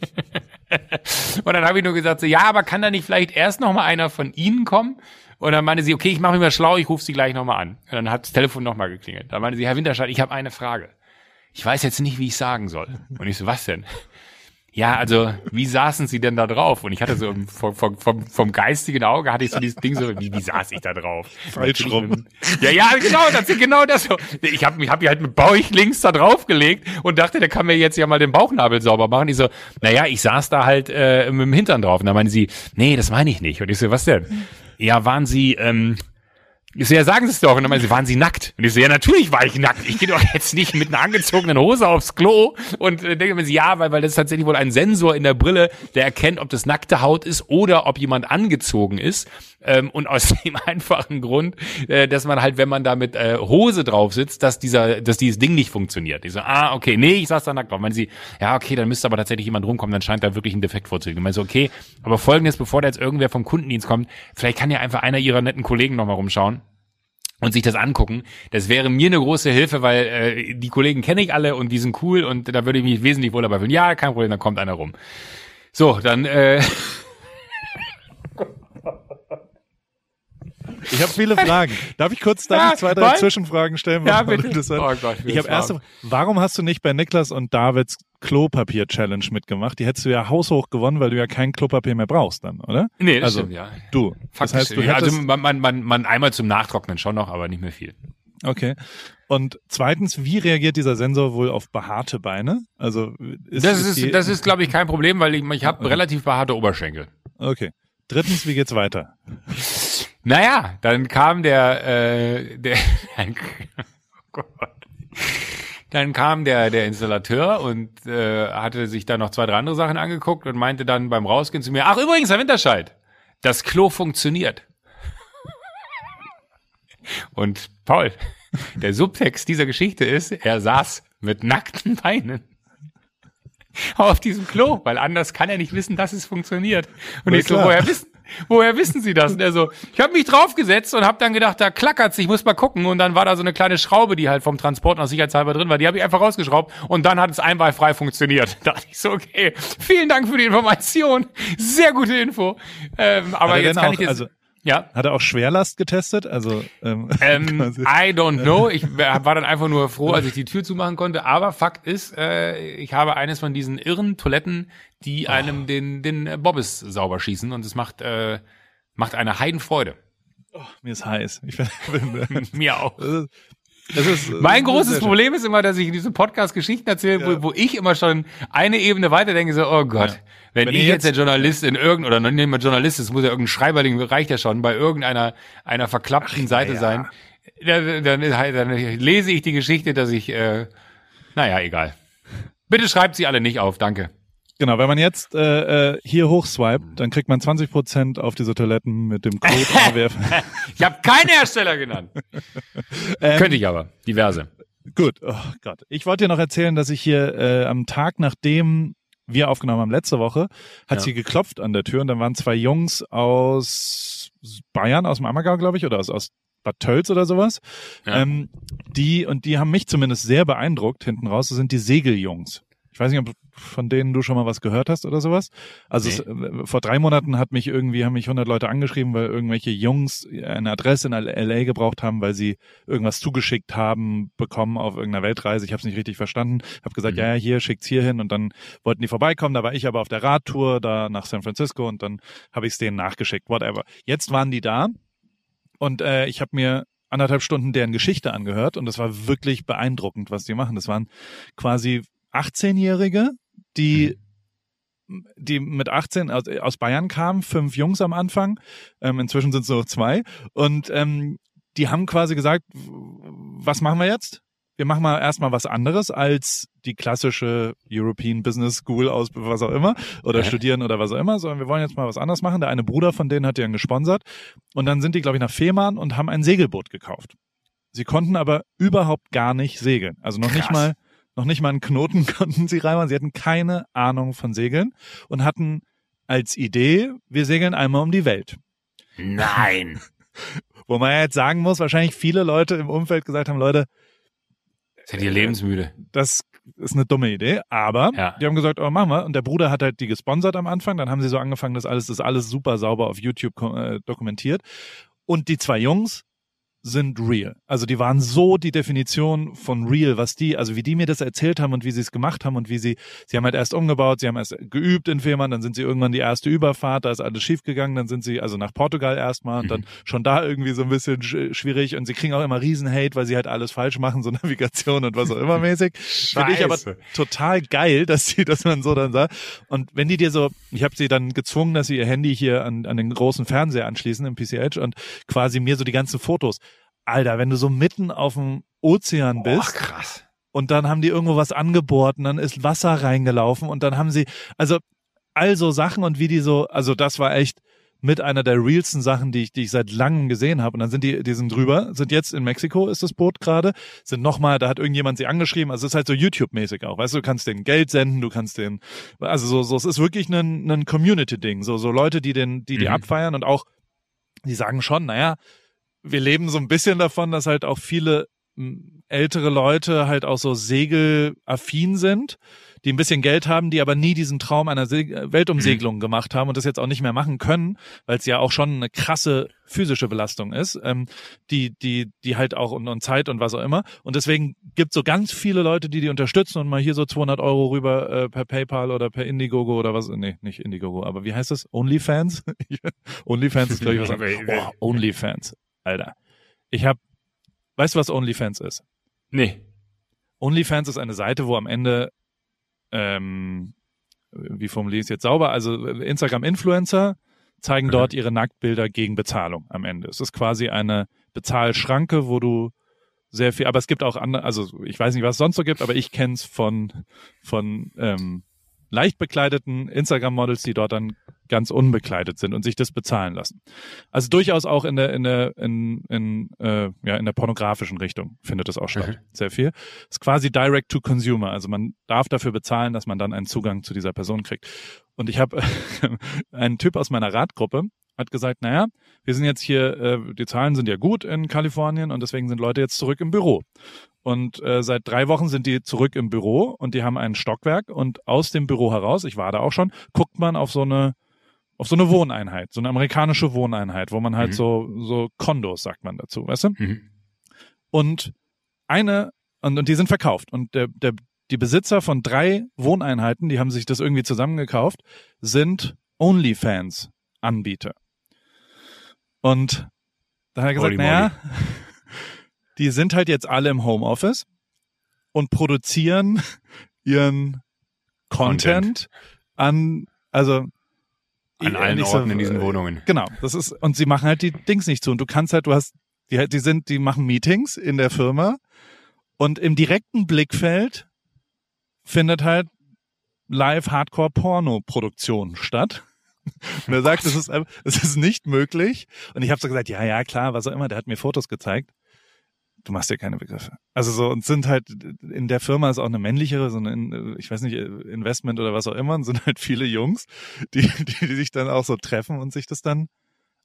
und dann habe ich nur gesagt, so, ja, aber kann da nicht vielleicht erst noch mal einer von Ihnen kommen? Und dann meinte sie, okay, ich mache mich mal schlau, ich rufe Sie gleich noch mal an. Und dann hat das Telefon noch mal geklingelt. Dann meinte sie, Herr Winterscheid, ich habe eine Frage. Ich weiß jetzt nicht, wie ich sagen soll. Und ich so, was denn? Ja, also wie saßen Sie denn da drauf? Und ich hatte so vom, vom, vom, vom geistigen Auge hatte ich so dieses Ding so, wie, wie saß ich da drauf? Falsch rum. Ja, ja, genau, das ist genau das so. Ich habe mich hab halt mit Bauch links da draufgelegt und dachte, der kann mir jetzt ja mal den Bauchnabel sauber machen. Ich so, naja, ich saß da halt äh, mit dem Hintern drauf. Und dann meinte sie, nee, das meine ich nicht. Und ich so, was denn? Ja, waren Sie, ähm, ich so, ja, sagen Sie es doch. Und dann meinen sie, waren Sie nackt? Und ich so, ja, natürlich war ich nackt. Ich gehe doch jetzt nicht mit einer angezogenen Hose aufs Klo. Und äh, denke mir, ja, weil, weil das ist tatsächlich wohl ein Sensor in der Brille, der erkennt, ob das nackte Haut ist oder ob jemand angezogen ist. Ähm, und aus dem einfachen Grund, äh, dass man halt, wenn man da mit äh, Hose drauf sitzt, dass dieser, dass dieses Ding nicht funktioniert. Ich so, ah, okay, nee, ich saß da nackt drauf. Meinen sie, ja, okay, dann müsste aber tatsächlich jemand rumkommen, dann scheint da wirklich ein Defekt vorzulegen. Ich meine so, okay, aber folgendes, bevor da jetzt irgendwer vom Kundendienst kommt, vielleicht kann ja einfach einer ihrer netten Kollegen nochmal rumschauen und sich das angucken. Das wäre mir eine große Hilfe, weil äh, die Kollegen kenne ich alle und die sind cool und da würde ich mich wesentlich wohler bei fühlen. Ja, kein Problem, dann kommt einer rum. So, dann äh, Ich habe viele Fragen. Darf ich kurz darf ich zwei, drei weil? Zwischenfragen stellen? Ja, bitte. Oh Gott, ich habe erste, warum hast du nicht bei Niklas und Davids Klopapier-Challenge mitgemacht? Die hättest du ja haushoch gewonnen, weil du ja kein Klopapier mehr brauchst dann, oder? nee, das also, stimmt, ja. Du. Faktisch, das heißt, du ja, hättest, also man, man, man, man einmal zum Nachtrocknen schon noch, aber nicht mehr viel. okay. Und zweitens, wie reagiert dieser Sensor wohl auf behaarte Beine? Also ist, Das ist, ist, das ist, glaube ich, kein Problem, weil ich, ich habe Okay. relativ behaarte Oberschenkel. okay. Drittens, wie geht's weiter? Naja, dann kam der, äh, der, oh Gott. Dann kam der, der Installateur und äh, hatte sich da noch zwei, drei andere Sachen angeguckt und meinte dann beim Rausgehen zu mir, ach übrigens, Herr Winterscheid, das Klo funktioniert. Und Paul, der Subtext dieser Geschichte ist, er saß mit nackten Beinen auf diesem Klo, weil anders kann er nicht wissen, dass es funktioniert. Und Na ich so, klar. woher wissen, woher wissen Sie das? Und er so, ich habe mich draufgesetzt und habe dann gedacht, da klackert's, ich muss mal gucken. Und dann war da so eine kleine Schraube, die halt vom Transport noch sicherheitshalber drin war. Die habe ich einfach rausgeschraubt und dann hat es einwandfrei funktioniert. Da dachte ich so, okay, vielen Dank für die Information. Sehr gute Info. Ähm, aber Hat er jetzt kann auch, ich jetzt... also ja. hat er auch Schwerlast getestet? Also ähm, Ähm, I don't know. Ich war dann einfach nur froh, als ich die Tür zumachen konnte. Aber Fakt ist, äh, ich habe eines von diesen irren Toiletten, die einem den, den Bobbes sauber schießen. Und es macht, äh, macht eine Heidenfreude. mir ist heiß. Ich bin, Mir auch. Das ist, Mein das ist großes. Problem ist immer, dass ich in diesem Podcast Geschichten erzähle, wo, wo ich immer schon eine Ebene weiter denke, so, oh Gott, Ja. wenn, Wenn ich jetzt der Journalist in irgendein, oder nicht mal Journalist, es muss ja irgendein Schreiberling, reicht ja schon, bei irgendeiner einer verklappten Seite ja. sein, dann, dann, dann lese ich die Geschichte, dass ich, äh, naja, egal. Bitte schreibt sie alle nicht auf, danke. Genau, wenn man jetzt äh, äh, hier hochswipet, dann kriegt man 20% auf diese Toiletten mit dem Code AWF. Ich habe keine Hersteller genannt. Ähm, Könnte ich aber, diverse. Gut, oh Gott. Ich wollte dir noch erzählen, dass ich hier äh, am Tag, nachdem wir aufgenommen haben, letzte Woche, hat Ja. sie geklopft an der Tür und dann waren zwei Jungs aus Bayern, aus dem Ammergau, glaube ich, oder aus, aus Bad Tölz oder sowas. Ja. Ähm, die, und die haben mich zumindest sehr beeindruckt hinten raus, das sind die Segeljungs. Ich weiß nicht, ob von denen du schon mal was gehört hast oder sowas. Also es, äh, vor drei Monaten hat mich irgendwie, haben mich 100 Leute angeschrieben, weil irgendwelche Jungs eine Adresse in LA gebraucht haben, weil sie irgendwas zugeschickt haben, bekommen auf irgendeiner Weltreise. Ich habe es nicht richtig verstanden. Habe gesagt, Mhm. ja, ja, hier, schickt's hier hin. Und dann wollten die vorbeikommen. Da war ich aber auf der Radtour da nach San Francisco und dann habe ich es denen nachgeschickt, whatever. Jetzt waren die da und äh, ich habe mir anderthalb Stunden deren Geschichte angehört und das war wirklich beeindruckend, was die machen. Das waren quasi 18-Jährige, die die mit 18 aus, aus Bayern kamen, fünf Jungs am Anfang, ähm, inzwischen sind es nur zwei und ähm, die haben quasi gesagt, was machen wir jetzt? Wir machen mal erstmal was anderes als die klassische European Business School aus was auch immer oder Ja. studieren oder was auch immer, sondern wir wollen jetzt mal was anderes machen. Der eine Bruder von denen hat die dann gesponsert und dann sind die, glaube ich, nach Fehmarn und haben ein Segelboot gekauft. Sie konnten aber überhaupt gar nicht segeln. Also noch nicht Krass. mal, noch nicht mal einen Knoten konnten sie reinmachen. Sie hatten keine Ahnung von Segeln und hatten als Idee, wir segeln einmal um die Welt. Nein. Wo man ja jetzt sagen muss, wahrscheinlich viele Leute im Umfeld gesagt haben, Leute, Seid ihr lebensmüde? das ist eine dumme Idee, aber Ja. die haben gesagt, oh, machen wir. Und der Bruder hat halt die gesponsert am Anfang. Dann haben sie so angefangen, das alles, das ist alles super sauber auf YouTube äh, dokumentiert. Und die zwei Jungs sind real. Also die waren so die Definition von real, was die, also wie die mir das erzählt haben und wie sie es gemacht haben und wie sie, sie haben halt erst umgebaut, sie haben erst geübt in Fehmarn, dann sind sie irgendwann die erste Überfahrt, da ist alles schief gegangen, dann sind sie also nach Portugal erstmal und dann schon da irgendwie so ein bisschen sch schwierig und sie kriegen auch immer riesen Hate, weil sie halt alles falsch machen, so Navigation und was auch immer mäßig. Finde ich aber total geil, dass sie, dass man so dann sagt. Und wenn die dir so, ich habe sie dann gezwungen, dass sie ihr Handy hier an, an den großen Fernseher anschließen im PCH und quasi mir so die ganzen Fotos. Alter, wenn du so mitten auf dem Ozean Ach, bist krass. und dann haben die irgendwo was angebohrt und dann ist Wasser reingelaufen und dann haben sie, also all so Sachen und wie die so, also das war echt mit einer der realsten Sachen, die ich, die ich seit langem gesehen habe. Und dann sind die, die sind drüber, sind jetzt in Mexiko, ist das Boot gerade, sind nochmal, da hat irgendjemand sie angeschrieben, also es ist halt so YouTube-mäßig auch, weißt du, du kannst denen Geld senden, du kannst den, also so, so, es ist wirklich ein, ein Community-Ding, so, so Leute, die den, die, die Mhm. abfeiern und auch, die sagen schon, naja, wir leben so ein bisschen davon, dass halt auch viele ältere Leute halt auch so segelaffin sind, die ein bisschen Geld haben, die aber nie diesen Traum einer Se Weltumsegelung gemacht haben und das jetzt auch nicht mehr machen können, weil es ja auch schon eine krasse physische Belastung ist, ähm, die, die, die halt auch und, und Zeit und was auch immer. Und deswegen gibt so ganz viele Leute, die die unterstützen und mal hier so 200 Euro rüber äh, per PayPal oder per Indiegogo oder was, nee, nicht Indiegogo, aber wie heißt das? OnlyFans? OnlyFans ist, glaube ich, was. Oh, OnlyFans. Alter. Ich habe, weißt du, was OnlyFans ist? Nee. OnlyFans ist eine Seite, wo am Ende, ähm, wie formuliere ich es jetzt sauber, also Instagram-Influencer zeigen Mhm. dort ihre Nacktbilder gegen Bezahlung am Ende. Es ist quasi eine Bezahlschranke, wo du sehr viel, aber es gibt auch andere, also ich weiß nicht, was es sonst so gibt, aber ich kenne es von, von ähm, leicht bekleideten Instagram-Models, die dort dann ganz unbekleidet sind und sich das bezahlen lassen. Also durchaus auch in der in der in, in äh, ja in der pornografischen Richtung findet es auch statt. Mhm. Sehr viel. Ist quasi direct to consumer. Also man darf dafür bezahlen, dass man dann einen Zugang zu dieser Person kriegt. Und ich habe einen Typ aus meiner Radgruppe hat gesagt, naja, wir sind jetzt hier, äh, die Zahlen sind ja gut in Kalifornien und deswegen sind Leute jetzt zurück im Büro. Und äh, seit drei Wochen sind die zurück im Büro und die haben ein Stockwerk und aus dem Büro heraus, ich war da auch schon, guckt man auf so eine auf so eine Wohneinheit, so eine amerikanische Wohneinheit, wo man halt Mhm. so so Kondos sagt man dazu, weißt du? Mhm. Und eine und, und die sind verkauft und der der die Besitzer von drei Wohneinheiten, die haben sich das irgendwie zusammengekauft, sind OnlyFans Anbieter. Und da hat er gesagt, Holy naja, die sind halt jetzt alle im Homeoffice und produzieren ihren Content, Content. an, also An äh, allen nicht so- Orten in diesen Wohnungen. Genau, das ist und sie machen halt die Dings nicht zu und du kannst halt, du hast die die sind, die machen Meetings in der Firma und im direkten Blickfeld findet halt live Hardcore Porno Produktion statt. Und er sagt, es ist es ist nicht möglich und ich habe so gesagt, ja, ja, klar, was auch immer, der hat mir Fotos gezeigt. Du machst dir keine Begriffe. Also so und sind halt in der Firma ist auch eine männlichere, so ein ich weiß nicht Investment oder was auch immer, und sind halt viele Jungs, die, die, die sich dann auch so treffen und sich das dann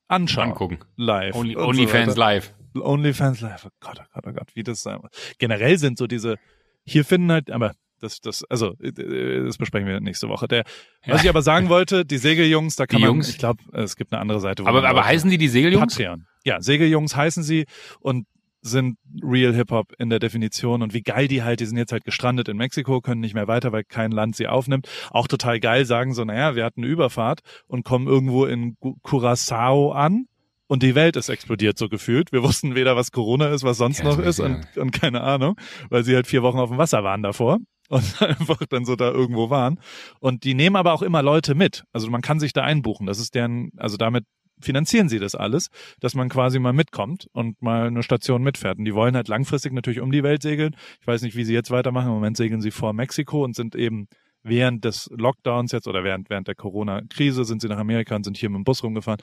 anschauen. Angucken. Live. Only, so OnlyFans weiter. live. OnlyFans live. Oh Gott, oh Gott, oh Gott, wie das sein muss. Generell sind so diese, hier finden halt, aber das, das, also, das besprechen wir nächste Woche. Der, was Ja. ich aber sagen wollte, die Segeljungs, da kann Die man, Jungs? ich glaube, es gibt eine andere Seite. wo Aber, aber heißen die die Segeljungs? Patreon. Ja, Segeljungs heißen sie und sind Real Hip-Hop in der Definition und wie geil die halt, die sind jetzt halt gestrandet in Mexiko, können nicht mehr weiter, weil kein Land sie aufnimmt. Auch total geil, sagen so, naja, wir hatten eine Überfahrt und kommen irgendwo in Curacao an und die Welt ist explodiert, so gefühlt. Wir wussten weder, was Corona ist, was sonst Ja, noch ist und, und keine Ahnung, weil sie halt vier Wochen auf dem Wasser waren davor und einfach dann so da irgendwo waren. Und die nehmen aber auch immer Leute mit. Also man kann sich da einbuchen. Das ist deren, also damit finanzieren sie das alles, dass man quasi mal mitkommt und mal eine Station mitfährt. Und die wollen halt langfristig natürlich um die Welt segeln. Ich weiß nicht, wie sie jetzt weitermachen. Im Moment segeln sie vor Mexiko und sind eben während des Lockdowns jetzt oder während, während der Corona-Krise sind sie nach Amerika und sind hier mit dem Bus rumgefahren.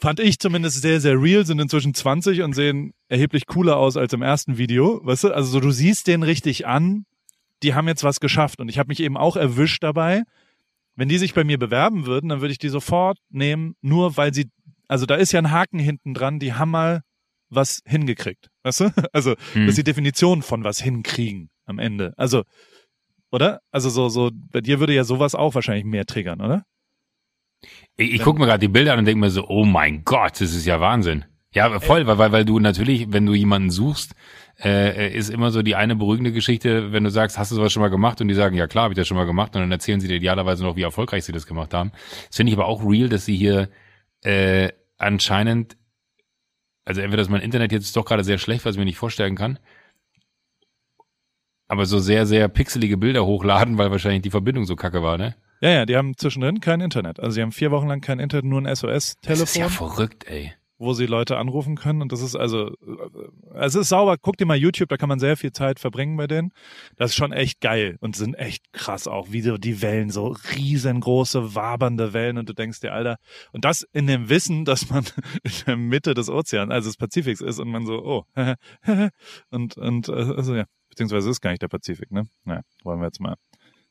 Fand ich zumindest sehr, sehr real, sind inzwischen 20 und sehen erheblich cooler aus als im ersten Video. Weißt du, also so, du siehst den richtig an, die haben jetzt was geschafft. Und ich habe mich eben auch erwischt dabei. Wenn die sich bei mir bewerben würden, dann würde ich die sofort nehmen, nur weil sie, also da ist ja ein Haken hinten dran, die haben mal was hingekriegt. Weißt du? Also, hm. das ist die Definition von was hinkriegen am Ende. Also, oder? Also so, so, bei dir würde ja sowas auch wahrscheinlich mehr triggern, oder? Ich, ich gucke mir gerade die Bilder an und denke mir so, oh mein Gott, das ist ja Wahnsinn. Ja, voll, weil, weil, weil du natürlich, wenn du jemanden suchst, äh, ist immer so die eine beruhigende Geschichte, wenn du sagst, hast du sowas schon mal gemacht? Und die sagen, ja klar, habe ich das schon mal gemacht. Und dann erzählen sie dir idealerweise noch, wie erfolgreich sie das gemacht haben. Das finde ich aber auch real, dass sie hier äh, anscheinend, also entweder ist mein Internet jetzt doch gerade sehr schlecht, was ich mir nicht vorstellen kann, aber so sehr, sehr pixelige Bilder hochladen, weil wahrscheinlich die Verbindung so kacke war, ne? Ja, ja, die haben zwischendrin kein Internet. Also sie haben vier Wochen lang kein Internet, nur ein SOS-Telefon. Das ist ja verrückt, ey wo sie Leute anrufen können. Und das ist also, äh, es ist sauber. Guck dir mal YouTube, da kann man sehr viel Zeit verbringen bei denen. Das ist schon echt geil und sind echt krass auch, wie so die Wellen, so riesengroße, wabernde Wellen. Und du denkst dir, Alter, und das in dem Wissen, dass man in der Mitte des Ozeans, also des Pazifiks ist und man so, oh, und, und, äh, also ja, beziehungsweise ist gar nicht der Pazifik, ne? Naja, wollen wir jetzt mal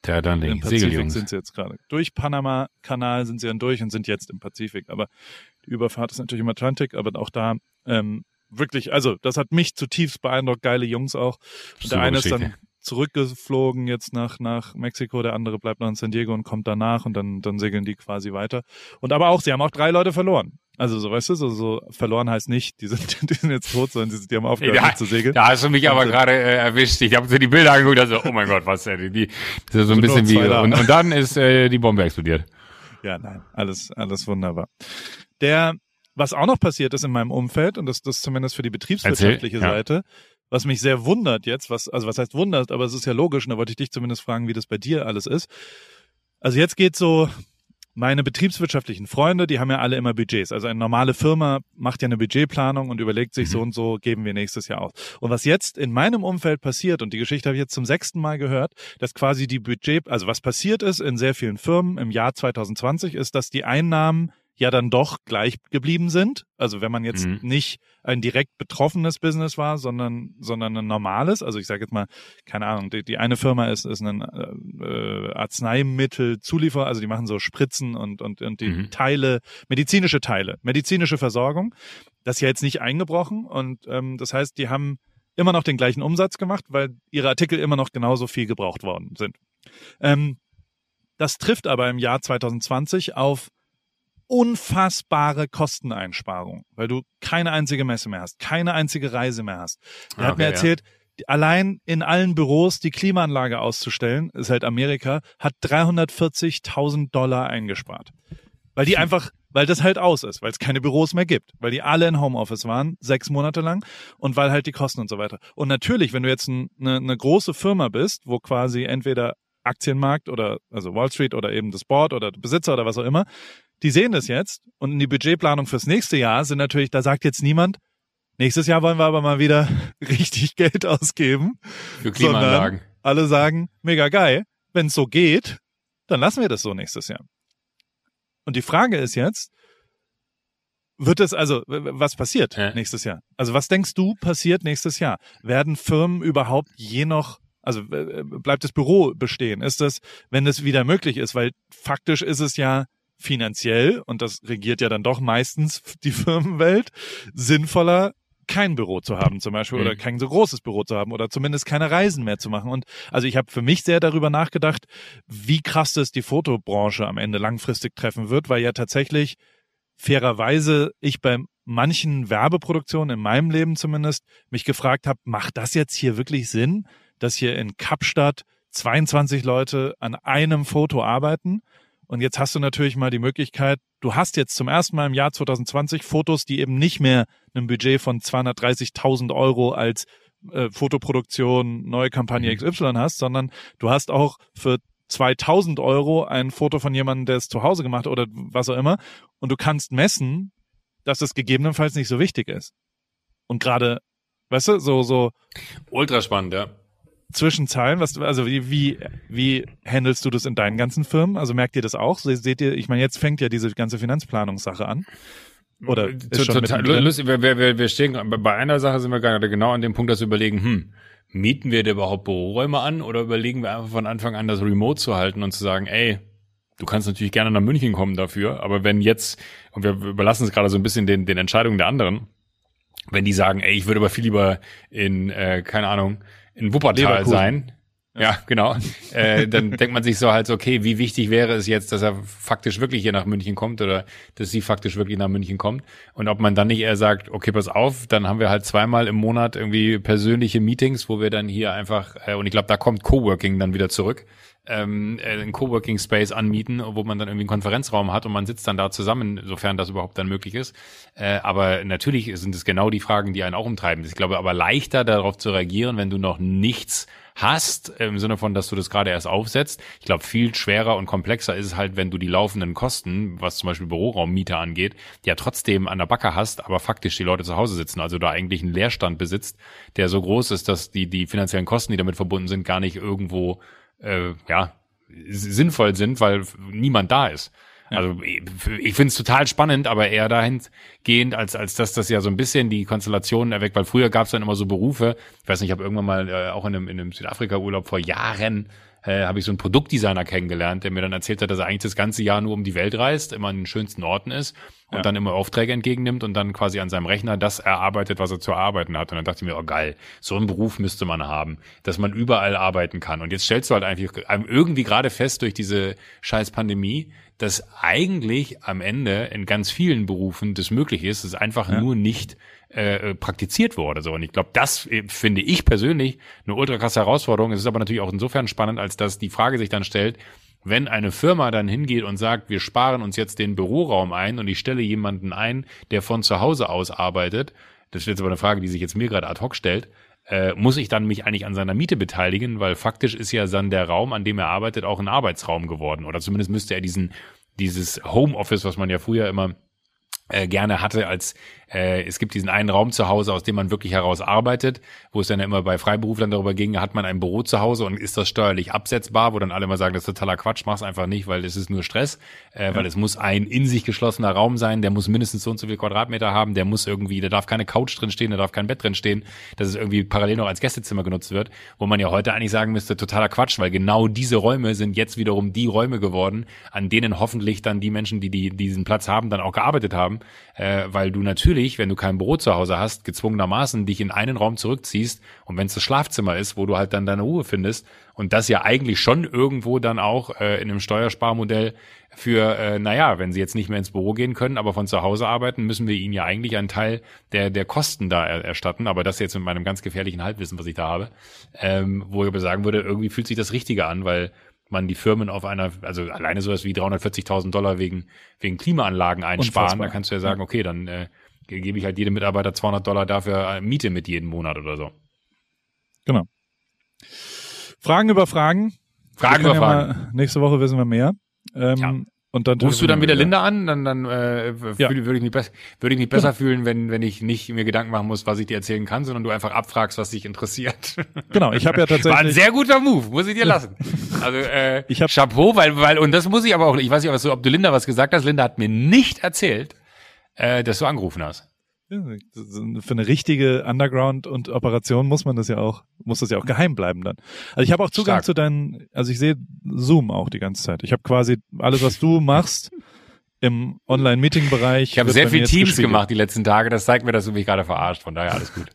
der dann Im Pazifik sind sie jetzt gerade. Durch Panama-Kanal sind sie dann durch und sind jetzt im Pazifik. Aber die Überfahrt ist natürlich im Atlantik, aber auch da ähm, wirklich, also das hat mich zutiefst beeindruckt, geile Jungs auch. Und der eine ist dann zurückgeflogen jetzt nach, nach Mexiko, der andere bleibt noch in San Diego und kommt danach und dann, dann segeln die quasi weiter. Und aber auch, sie haben auch drei Leute verloren. Also so, weißt du, so, so verloren heißt nicht, die sind, die sind jetzt tot, sondern die, die haben aufgehört ja, zu segeln. Da hast du mich aber gerade äh, erwischt. Ich habe so die Bilder angeguckt, also oh mein Gott, was denn? Die, das ist so ein bisschen wie und, und dann ist äh, die Bombe explodiert. Ja, nein, alles, alles wunderbar. Der, was auch noch passiert ist in meinem Umfeld, und das, das zumindest für die betriebswirtschaftliche Erzähl, ja. Seite, was mich sehr wundert jetzt, was, also was heißt wundert, aber es ist ja logisch, und da wollte ich dich zumindest fragen, wie das bei dir alles ist. Also jetzt geht so, meine betriebswirtschaftlichen Freunde, die haben ja alle immer Budgets. Also eine normale Firma macht ja eine Budgetplanung und überlegt sich, mhm. so und so geben wir nächstes Jahr aus. Und was jetzt in meinem Umfeld passiert, und die Geschichte habe ich jetzt zum sechsten Mal gehört, dass quasi die Budget, also was passiert ist in sehr vielen Firmen im Jahr 2020, ist, dass die Einnahmen ja dann doch gleich geblieben sind. Also wenn man jetzt mhm. nicht ein direkt betroffenes Business war, sondern sondern ein normales. Also ich sage jetzt mal, keine Ahnung, die, die eine Firma ist ist ein äh, Arzneimittelzulieferer, also die machen so Spritzen und und und die mhm. Teile, medizinische Teile, medizinische Versorgung. Das ist ja jetzt nicht eingebrochen und ähm, das heißt, die haben immer noch den gleichen Umsatz gemacht, weil ihre Artikel immer noch genauso viel gebraucht worden sind. Ähm, das trifft aber im Jahr 2020 auf unfassbare Kosteneinsparung, weil du keine einzige Messe mehr hast, keine einzige Reise mehr hast. Er hat mir erzählt, ja. allein in allen Büros die Klimaanlage auszustellen, ist halt Amerika, hat 340.000 Dollar eingespart. Weil die hm. einfach, weil das halt aus ist, weil es keine Büros mehr gibt, weil die alle in Homeoffice waren, sechs Monate lang und weil halt die Kosten und so weiter. Und natürlich, wenn du jetzt ein, eine, eine große Firma bist, wo quasi entweder Aktienmarkt oder also Wall Street oder eben das Board oder Besitzer oder was auch immer, die sehen das jetzt und in die Budgetplanung fürs nächste Jahr sind natürlich, da sagt jetzt niemand, nächstes Jahr wollen wir aber mal wieder richtig Geld ausgeben. Für Klimaanlagen. Alle sagen, mega geil, wenn es so geht, dann lassen wir das so nächstes Jahr. Und die Frage ist jetzt, wird es also, was passiert ja. nächstes Jahr? Also was denkst du passiert nächstes Jahr? Werden Firmen überhaupt je noch also bleibt das Büro bestehen? Ist das, wenn es wieder möglich ist? Weil faktisch ist es ja finanziell, und das regiert ja dann doch meistens die Firmenwelt, sinnvoller, kein Büro zu haben zum Beispiel mhm. oder kein so großes Büro zu haben oder zumindest keine Reisen mehr zu machen. Und also ich habe für mich sehr darüber nachgedacht, wie krass das die Fotobranche am Ende langfristig treffen wird, weil ja tatsächlich fairerweise ich bei manchen Werbeproduktionen in meinem Leben zumindest mich gefragt habe, macht das jetzt hier wirklich Sinn, dass hier in Kapstadt 22 Leute an einem Foto arbeiten? Und jetzt hast du natürlich mal die Möglichkeit, du hast jetzt zum ersten Mal im Jahr 2020 Fotos, die eben nicht mehr ein Budget von 230.000 Euro als äh, Fotoproduktion, neue Kampagne mhm. XY hast, sondern du hast auch für 2000 Euro ein Foto von jemandem, der es zu Hause gemacht hat oder was auch immer. und du kannst messen, dass es gegebenenfalls nicht so wichtig ist. Und gerade, weißt du, so, so Ultra spannend, ja. Zwischen Zahlen, was, also wie, wie, wie handelst du das in deinen ganzen Firmen? Also merkt ihr das auch? Se- Seht ihr, ich meine, jetzt fängt ja diese ganze Finanzplanungssache an. Oder ist Zu- schon total lustig, wir, wir, wir wir stehen bei einer Sache sind wir gerade genau an dem Punkt, dass wir überlegen, hm, mieten wir dir überhaupt Büroräume an oder überlegen wir einfach von Anfang an das Remote zu halten und zu sagen, ey, du kannst natürlich gerne nach München kommen dafür, aber wenn jetzt, und wir überlassen es gerade so ein bisschen den, den Entscheidungen der anderen, wenn die sagen, ey, ich würde aber viel lieber in, äh, keine Ahnung, in Wuppertal Leverkusen. sein. Ja, genau. äh, dann denkt man sich so halt so, okay, wie wichtig wäre es jetzt, dass er faktisch wirklich hier nach München kommt oder dass sie faktisch wirklich nach München kommt. Und ob man dann nicht eher sagt, okay, pass auf, dann haben wir halt zweimal im Monat irgendwie persönliche Meetings, wo wir dann hier einfach, äh, und ich glaube, da kommt Coworking dann wieder zurück, ähm, äh, einen Coworking Space anmieten, wo man dann irgendwie einen Konferenzraum hat und man sitzt dann da zusammen, sofern das überhaupt dann möglich ist. Äh, aber natürlich sind es genau die Fragen, die einen auch umtreiben. Ich glaube aber leichter darauf zu reagieren, wenn du noch nichts hast, im Sinne von, dass du das gerade erst aufsetzt. Ich glaube, viel schwerer und komplexer ist es halt, wenn du die laufenden Kosten, was zum Beispiel Büroraummiete angeht, ja trotzdem an der Backe hast, aber faktisch die Leute zu Hause sitzen. Also da eigentlich einen Leerstand besitzt, der so groß ist, dass die, die finanziellen Kosten, die damit verbunden sind, gar nicht irgendwo äh, ja, sinnvoll sind, weil niemand da ist. Also ich, finde es total spannend, aber eher dahingehend, als, als dass das ja so ein bisschen die Konstellationen erweckt, weil früher gab es dann immer so Berufe, ich weiß nicht, ich habe irgendwann mal äh, auch in einem, in einem Südafrika-Urlaub vor Jahren äh, habe ich so einen Produktdesigner kennengelernt, der mir dann erzählt hat, dass er eigentlich das ganze Jahr nur um die Welt reist, immer an den schönsten Orten ist und Ja. dann immer Aufträge entgegennimmt und dann quasi an seinem Rechner das erarbeitet, was er zu erarbeiten hat. Und dann dachte ich mir, oh geil, so einen Beruf müsste man haben, dass man überall arbeiten kann. Und jetzt stellst du halt einfach irgendwie gerade fest durch diese scheiß Pandemie, dass eigentlich am Ende in ganz vielen Berufen das möglich ist, es einfach nur nicht äh, praktiziert wurde. So und ich glaube, das äh, finde ich persönlich eine ultra krasse Herausforderung. Es ist aber natürlich auch insofern spannend, als dass die Frage sich dann stellt, wenn eine Firma dann hingeht und sagt, wir sparen uns jetzt den Büroraum ein und ich stelle jemanden ein, der von zu Hause aus arbeitet, das ist jetzt aber eine Frage, die sich jetzt mir gerade ad hoc stellt, äh, muss ich dann mich eigentlich an seiner Miete beteiligen, weil faktisch ist ja dann der Raum, an dem er arbeitet, auch ein Arbeitsraum geworden. Oder zumindest müsste er diesen, dieses Homeoffice, was man ja früher immer äh, gerne hatte, als äh, es gibt diesen einen Raum zu Hause, aus dem man wirklich heraus arbeitet, wo es dann ja immer bei Freiberuflern darüber ging, hat man ein Büro zu Hause und ist das steuerlich absetzbar, wo dann alle immer sagen, das ist totaler Quatsch, mach's einfach nicht, weil es ist nur Stress, äh, weil es muss ein in sich geschlossener Raum sein, der muss mindestens so und so viel Quadratmeter haben, der muss irgendwie, da darf keine Couch drin stehen, da darf kein Bett drin stehen, dass es irgendwie parallel noch als Gästezimmer genutzt wird, wo man ja heute eigentlich sagen müsste, totaler Quatsch, weil genau diese Räume sind jetzt wiederum die Räume geworden, an denen hoffentlich dann die Menschen, die, die diesen Platz haben, dann auch gearbeitet haben, äh, weil du natürlich, wenn du kein Büro zu Hause hast, gezwungenermaßen dich in einen Raum zurückziehst und wenn es das Schlafzimmer ist, wo du halt dann deine Ruhe findest und das ja eigentlich schon irgendwo dann auch äh, in einem Steuersparmodell für, äh, naja, wenn sie jetzt nicht mehr ins Büro gehen können, aber von zu Hause arbeiten, müssen wir ihnen ja eigentlich einen Teil der, der Kosten da er, erstatten. Aber das jetzt mit meinem ganz gefährlichen Halbwissen, was ich da habe, ähm, wo ich aber sagen würde, irgendwie fühlt sich das Richtige an, weil man die Firmen auf einer, also alleine sowas wie 340.000 Dollar wegen, wegen Klimaanlagen einsparen, Unfassbar. da kannst du ja sagen, okay, dann äh, gebe ich halt jedem Mitarbeiter 200 Dollar dafür äh, Miete mit jeden Monat oder so. Genau. Fragen über Fragen. Fragen über Fragen. Ja nächste Woche wissen wir mehr. Ähm, Ja. Und dann Rufst du dann wieder Linda an? Dann, dann äh, Ja. würde, ich mich, bess- würde ich mich besser fühlen, wenn, wenn ich nicht mir Gedanken machen muss, was ich dir erzählen kann, sondern du einfach abfragst, was dich interessiert. Genau, ich habe ja War ein tatsächlich. sehr guter Move, muss ich dir lassen. Also äh, Ich hab- Chapeau, weil, weil, und das muss ich aber auch, ich weiß nicht, ob du Linda was gesagt hast. Linda hat mir nicht erzählt, äh, dass du angerufen hast. Für eine richtige Underground und Operation muss man das ja auch, muss das ja auch geheim bleiben dann. Also ich habe auch Zugang Stark. zu deinen, also ich sehe Zoom auch die ganze Zeit. Ich habe quasi alles, was du machst im Online-Meeting-Bereich. Ich habe sehr viel Teams gespiegelt. gemacht die letzten Tage. Das zeigt mir, dass du mich gerade verarscht. Von daher alles gut.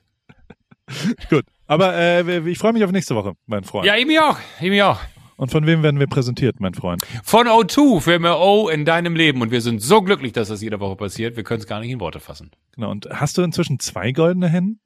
Gut. Aber äh, ich freue mich auf nächste Woche, mein Freund. Ja, ich mich auch. Ich mich auch. Und von wem werden wir präsentiert, mein Freund? Von O2 für mehr O in deinem Leben. Und wir sind so glücklich, dass das jede Woche passiert. Wir können es gar nicht in Worte fassen. Genau. Und hast du inzwischen zwei goldene Hennen?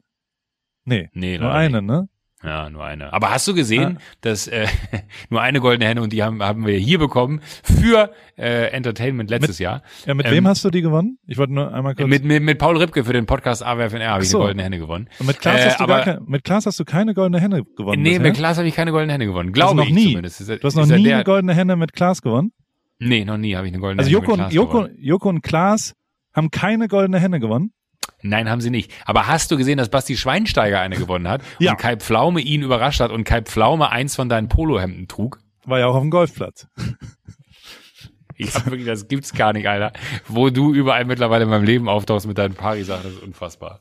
Nee, Nee, nur eine, ne? Ja, nur eine. Aber hast du gesehen, dass äh, nur eine goldene Henne und die haben, haben wir hier bekommen für äh, Entertainment letztes Jahr. Ja, mit Ähm, wem hast du die gewonnen? Ich wollte nur einmal kurz. Mit, mit, mit Paul Ripke für den Podcast AWFNR habe ich so. eine goldene Henne gewonnen. Und mit Klaas, Äh, hast du aber- keine, mit Klaas hast du keine goldene Henne gewonnen. Nee, bisher? mit Klaas habe ich keine goldene Henne gewonnen. Glaube noch ich nie? zumindest. Du hast noch nie der, eine goldene Henne mit Klaas gewonnen? Nee, noch nie habe ich eine goldene Also Henne Joko mit und, Klaas Joko, gewonnen. Joko und Klaas haben keine goldene Henne gewonnen. Nein, haben sie nicht. Aber hast du gesehen, dass Basti Schweinsteiger eine gewonnen hat Ja. und Kai Pflaume ihn überrascht hat und Kai Pflaume eins von deinen Polohemden trug? War ja auch auf dem Golfplatz. Ich hab wirklich, das gibt's gar nicht, Alter. Wo du überall mittlerweile in meinem Leben auftauchst mit deinen Pari-Sachen, das ist unfassbar.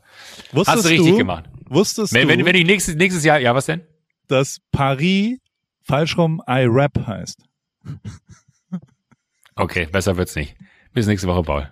Wusstest Hast du richtig du, gemacht. Wusstest Wenn, du, wenn, wenn ich nächstes, nächstes Jahr, ja, was denn? dass Paris falsch rum I Rap heißt? Okay, besser wird's nicht. Bis nächste Woche, Paul.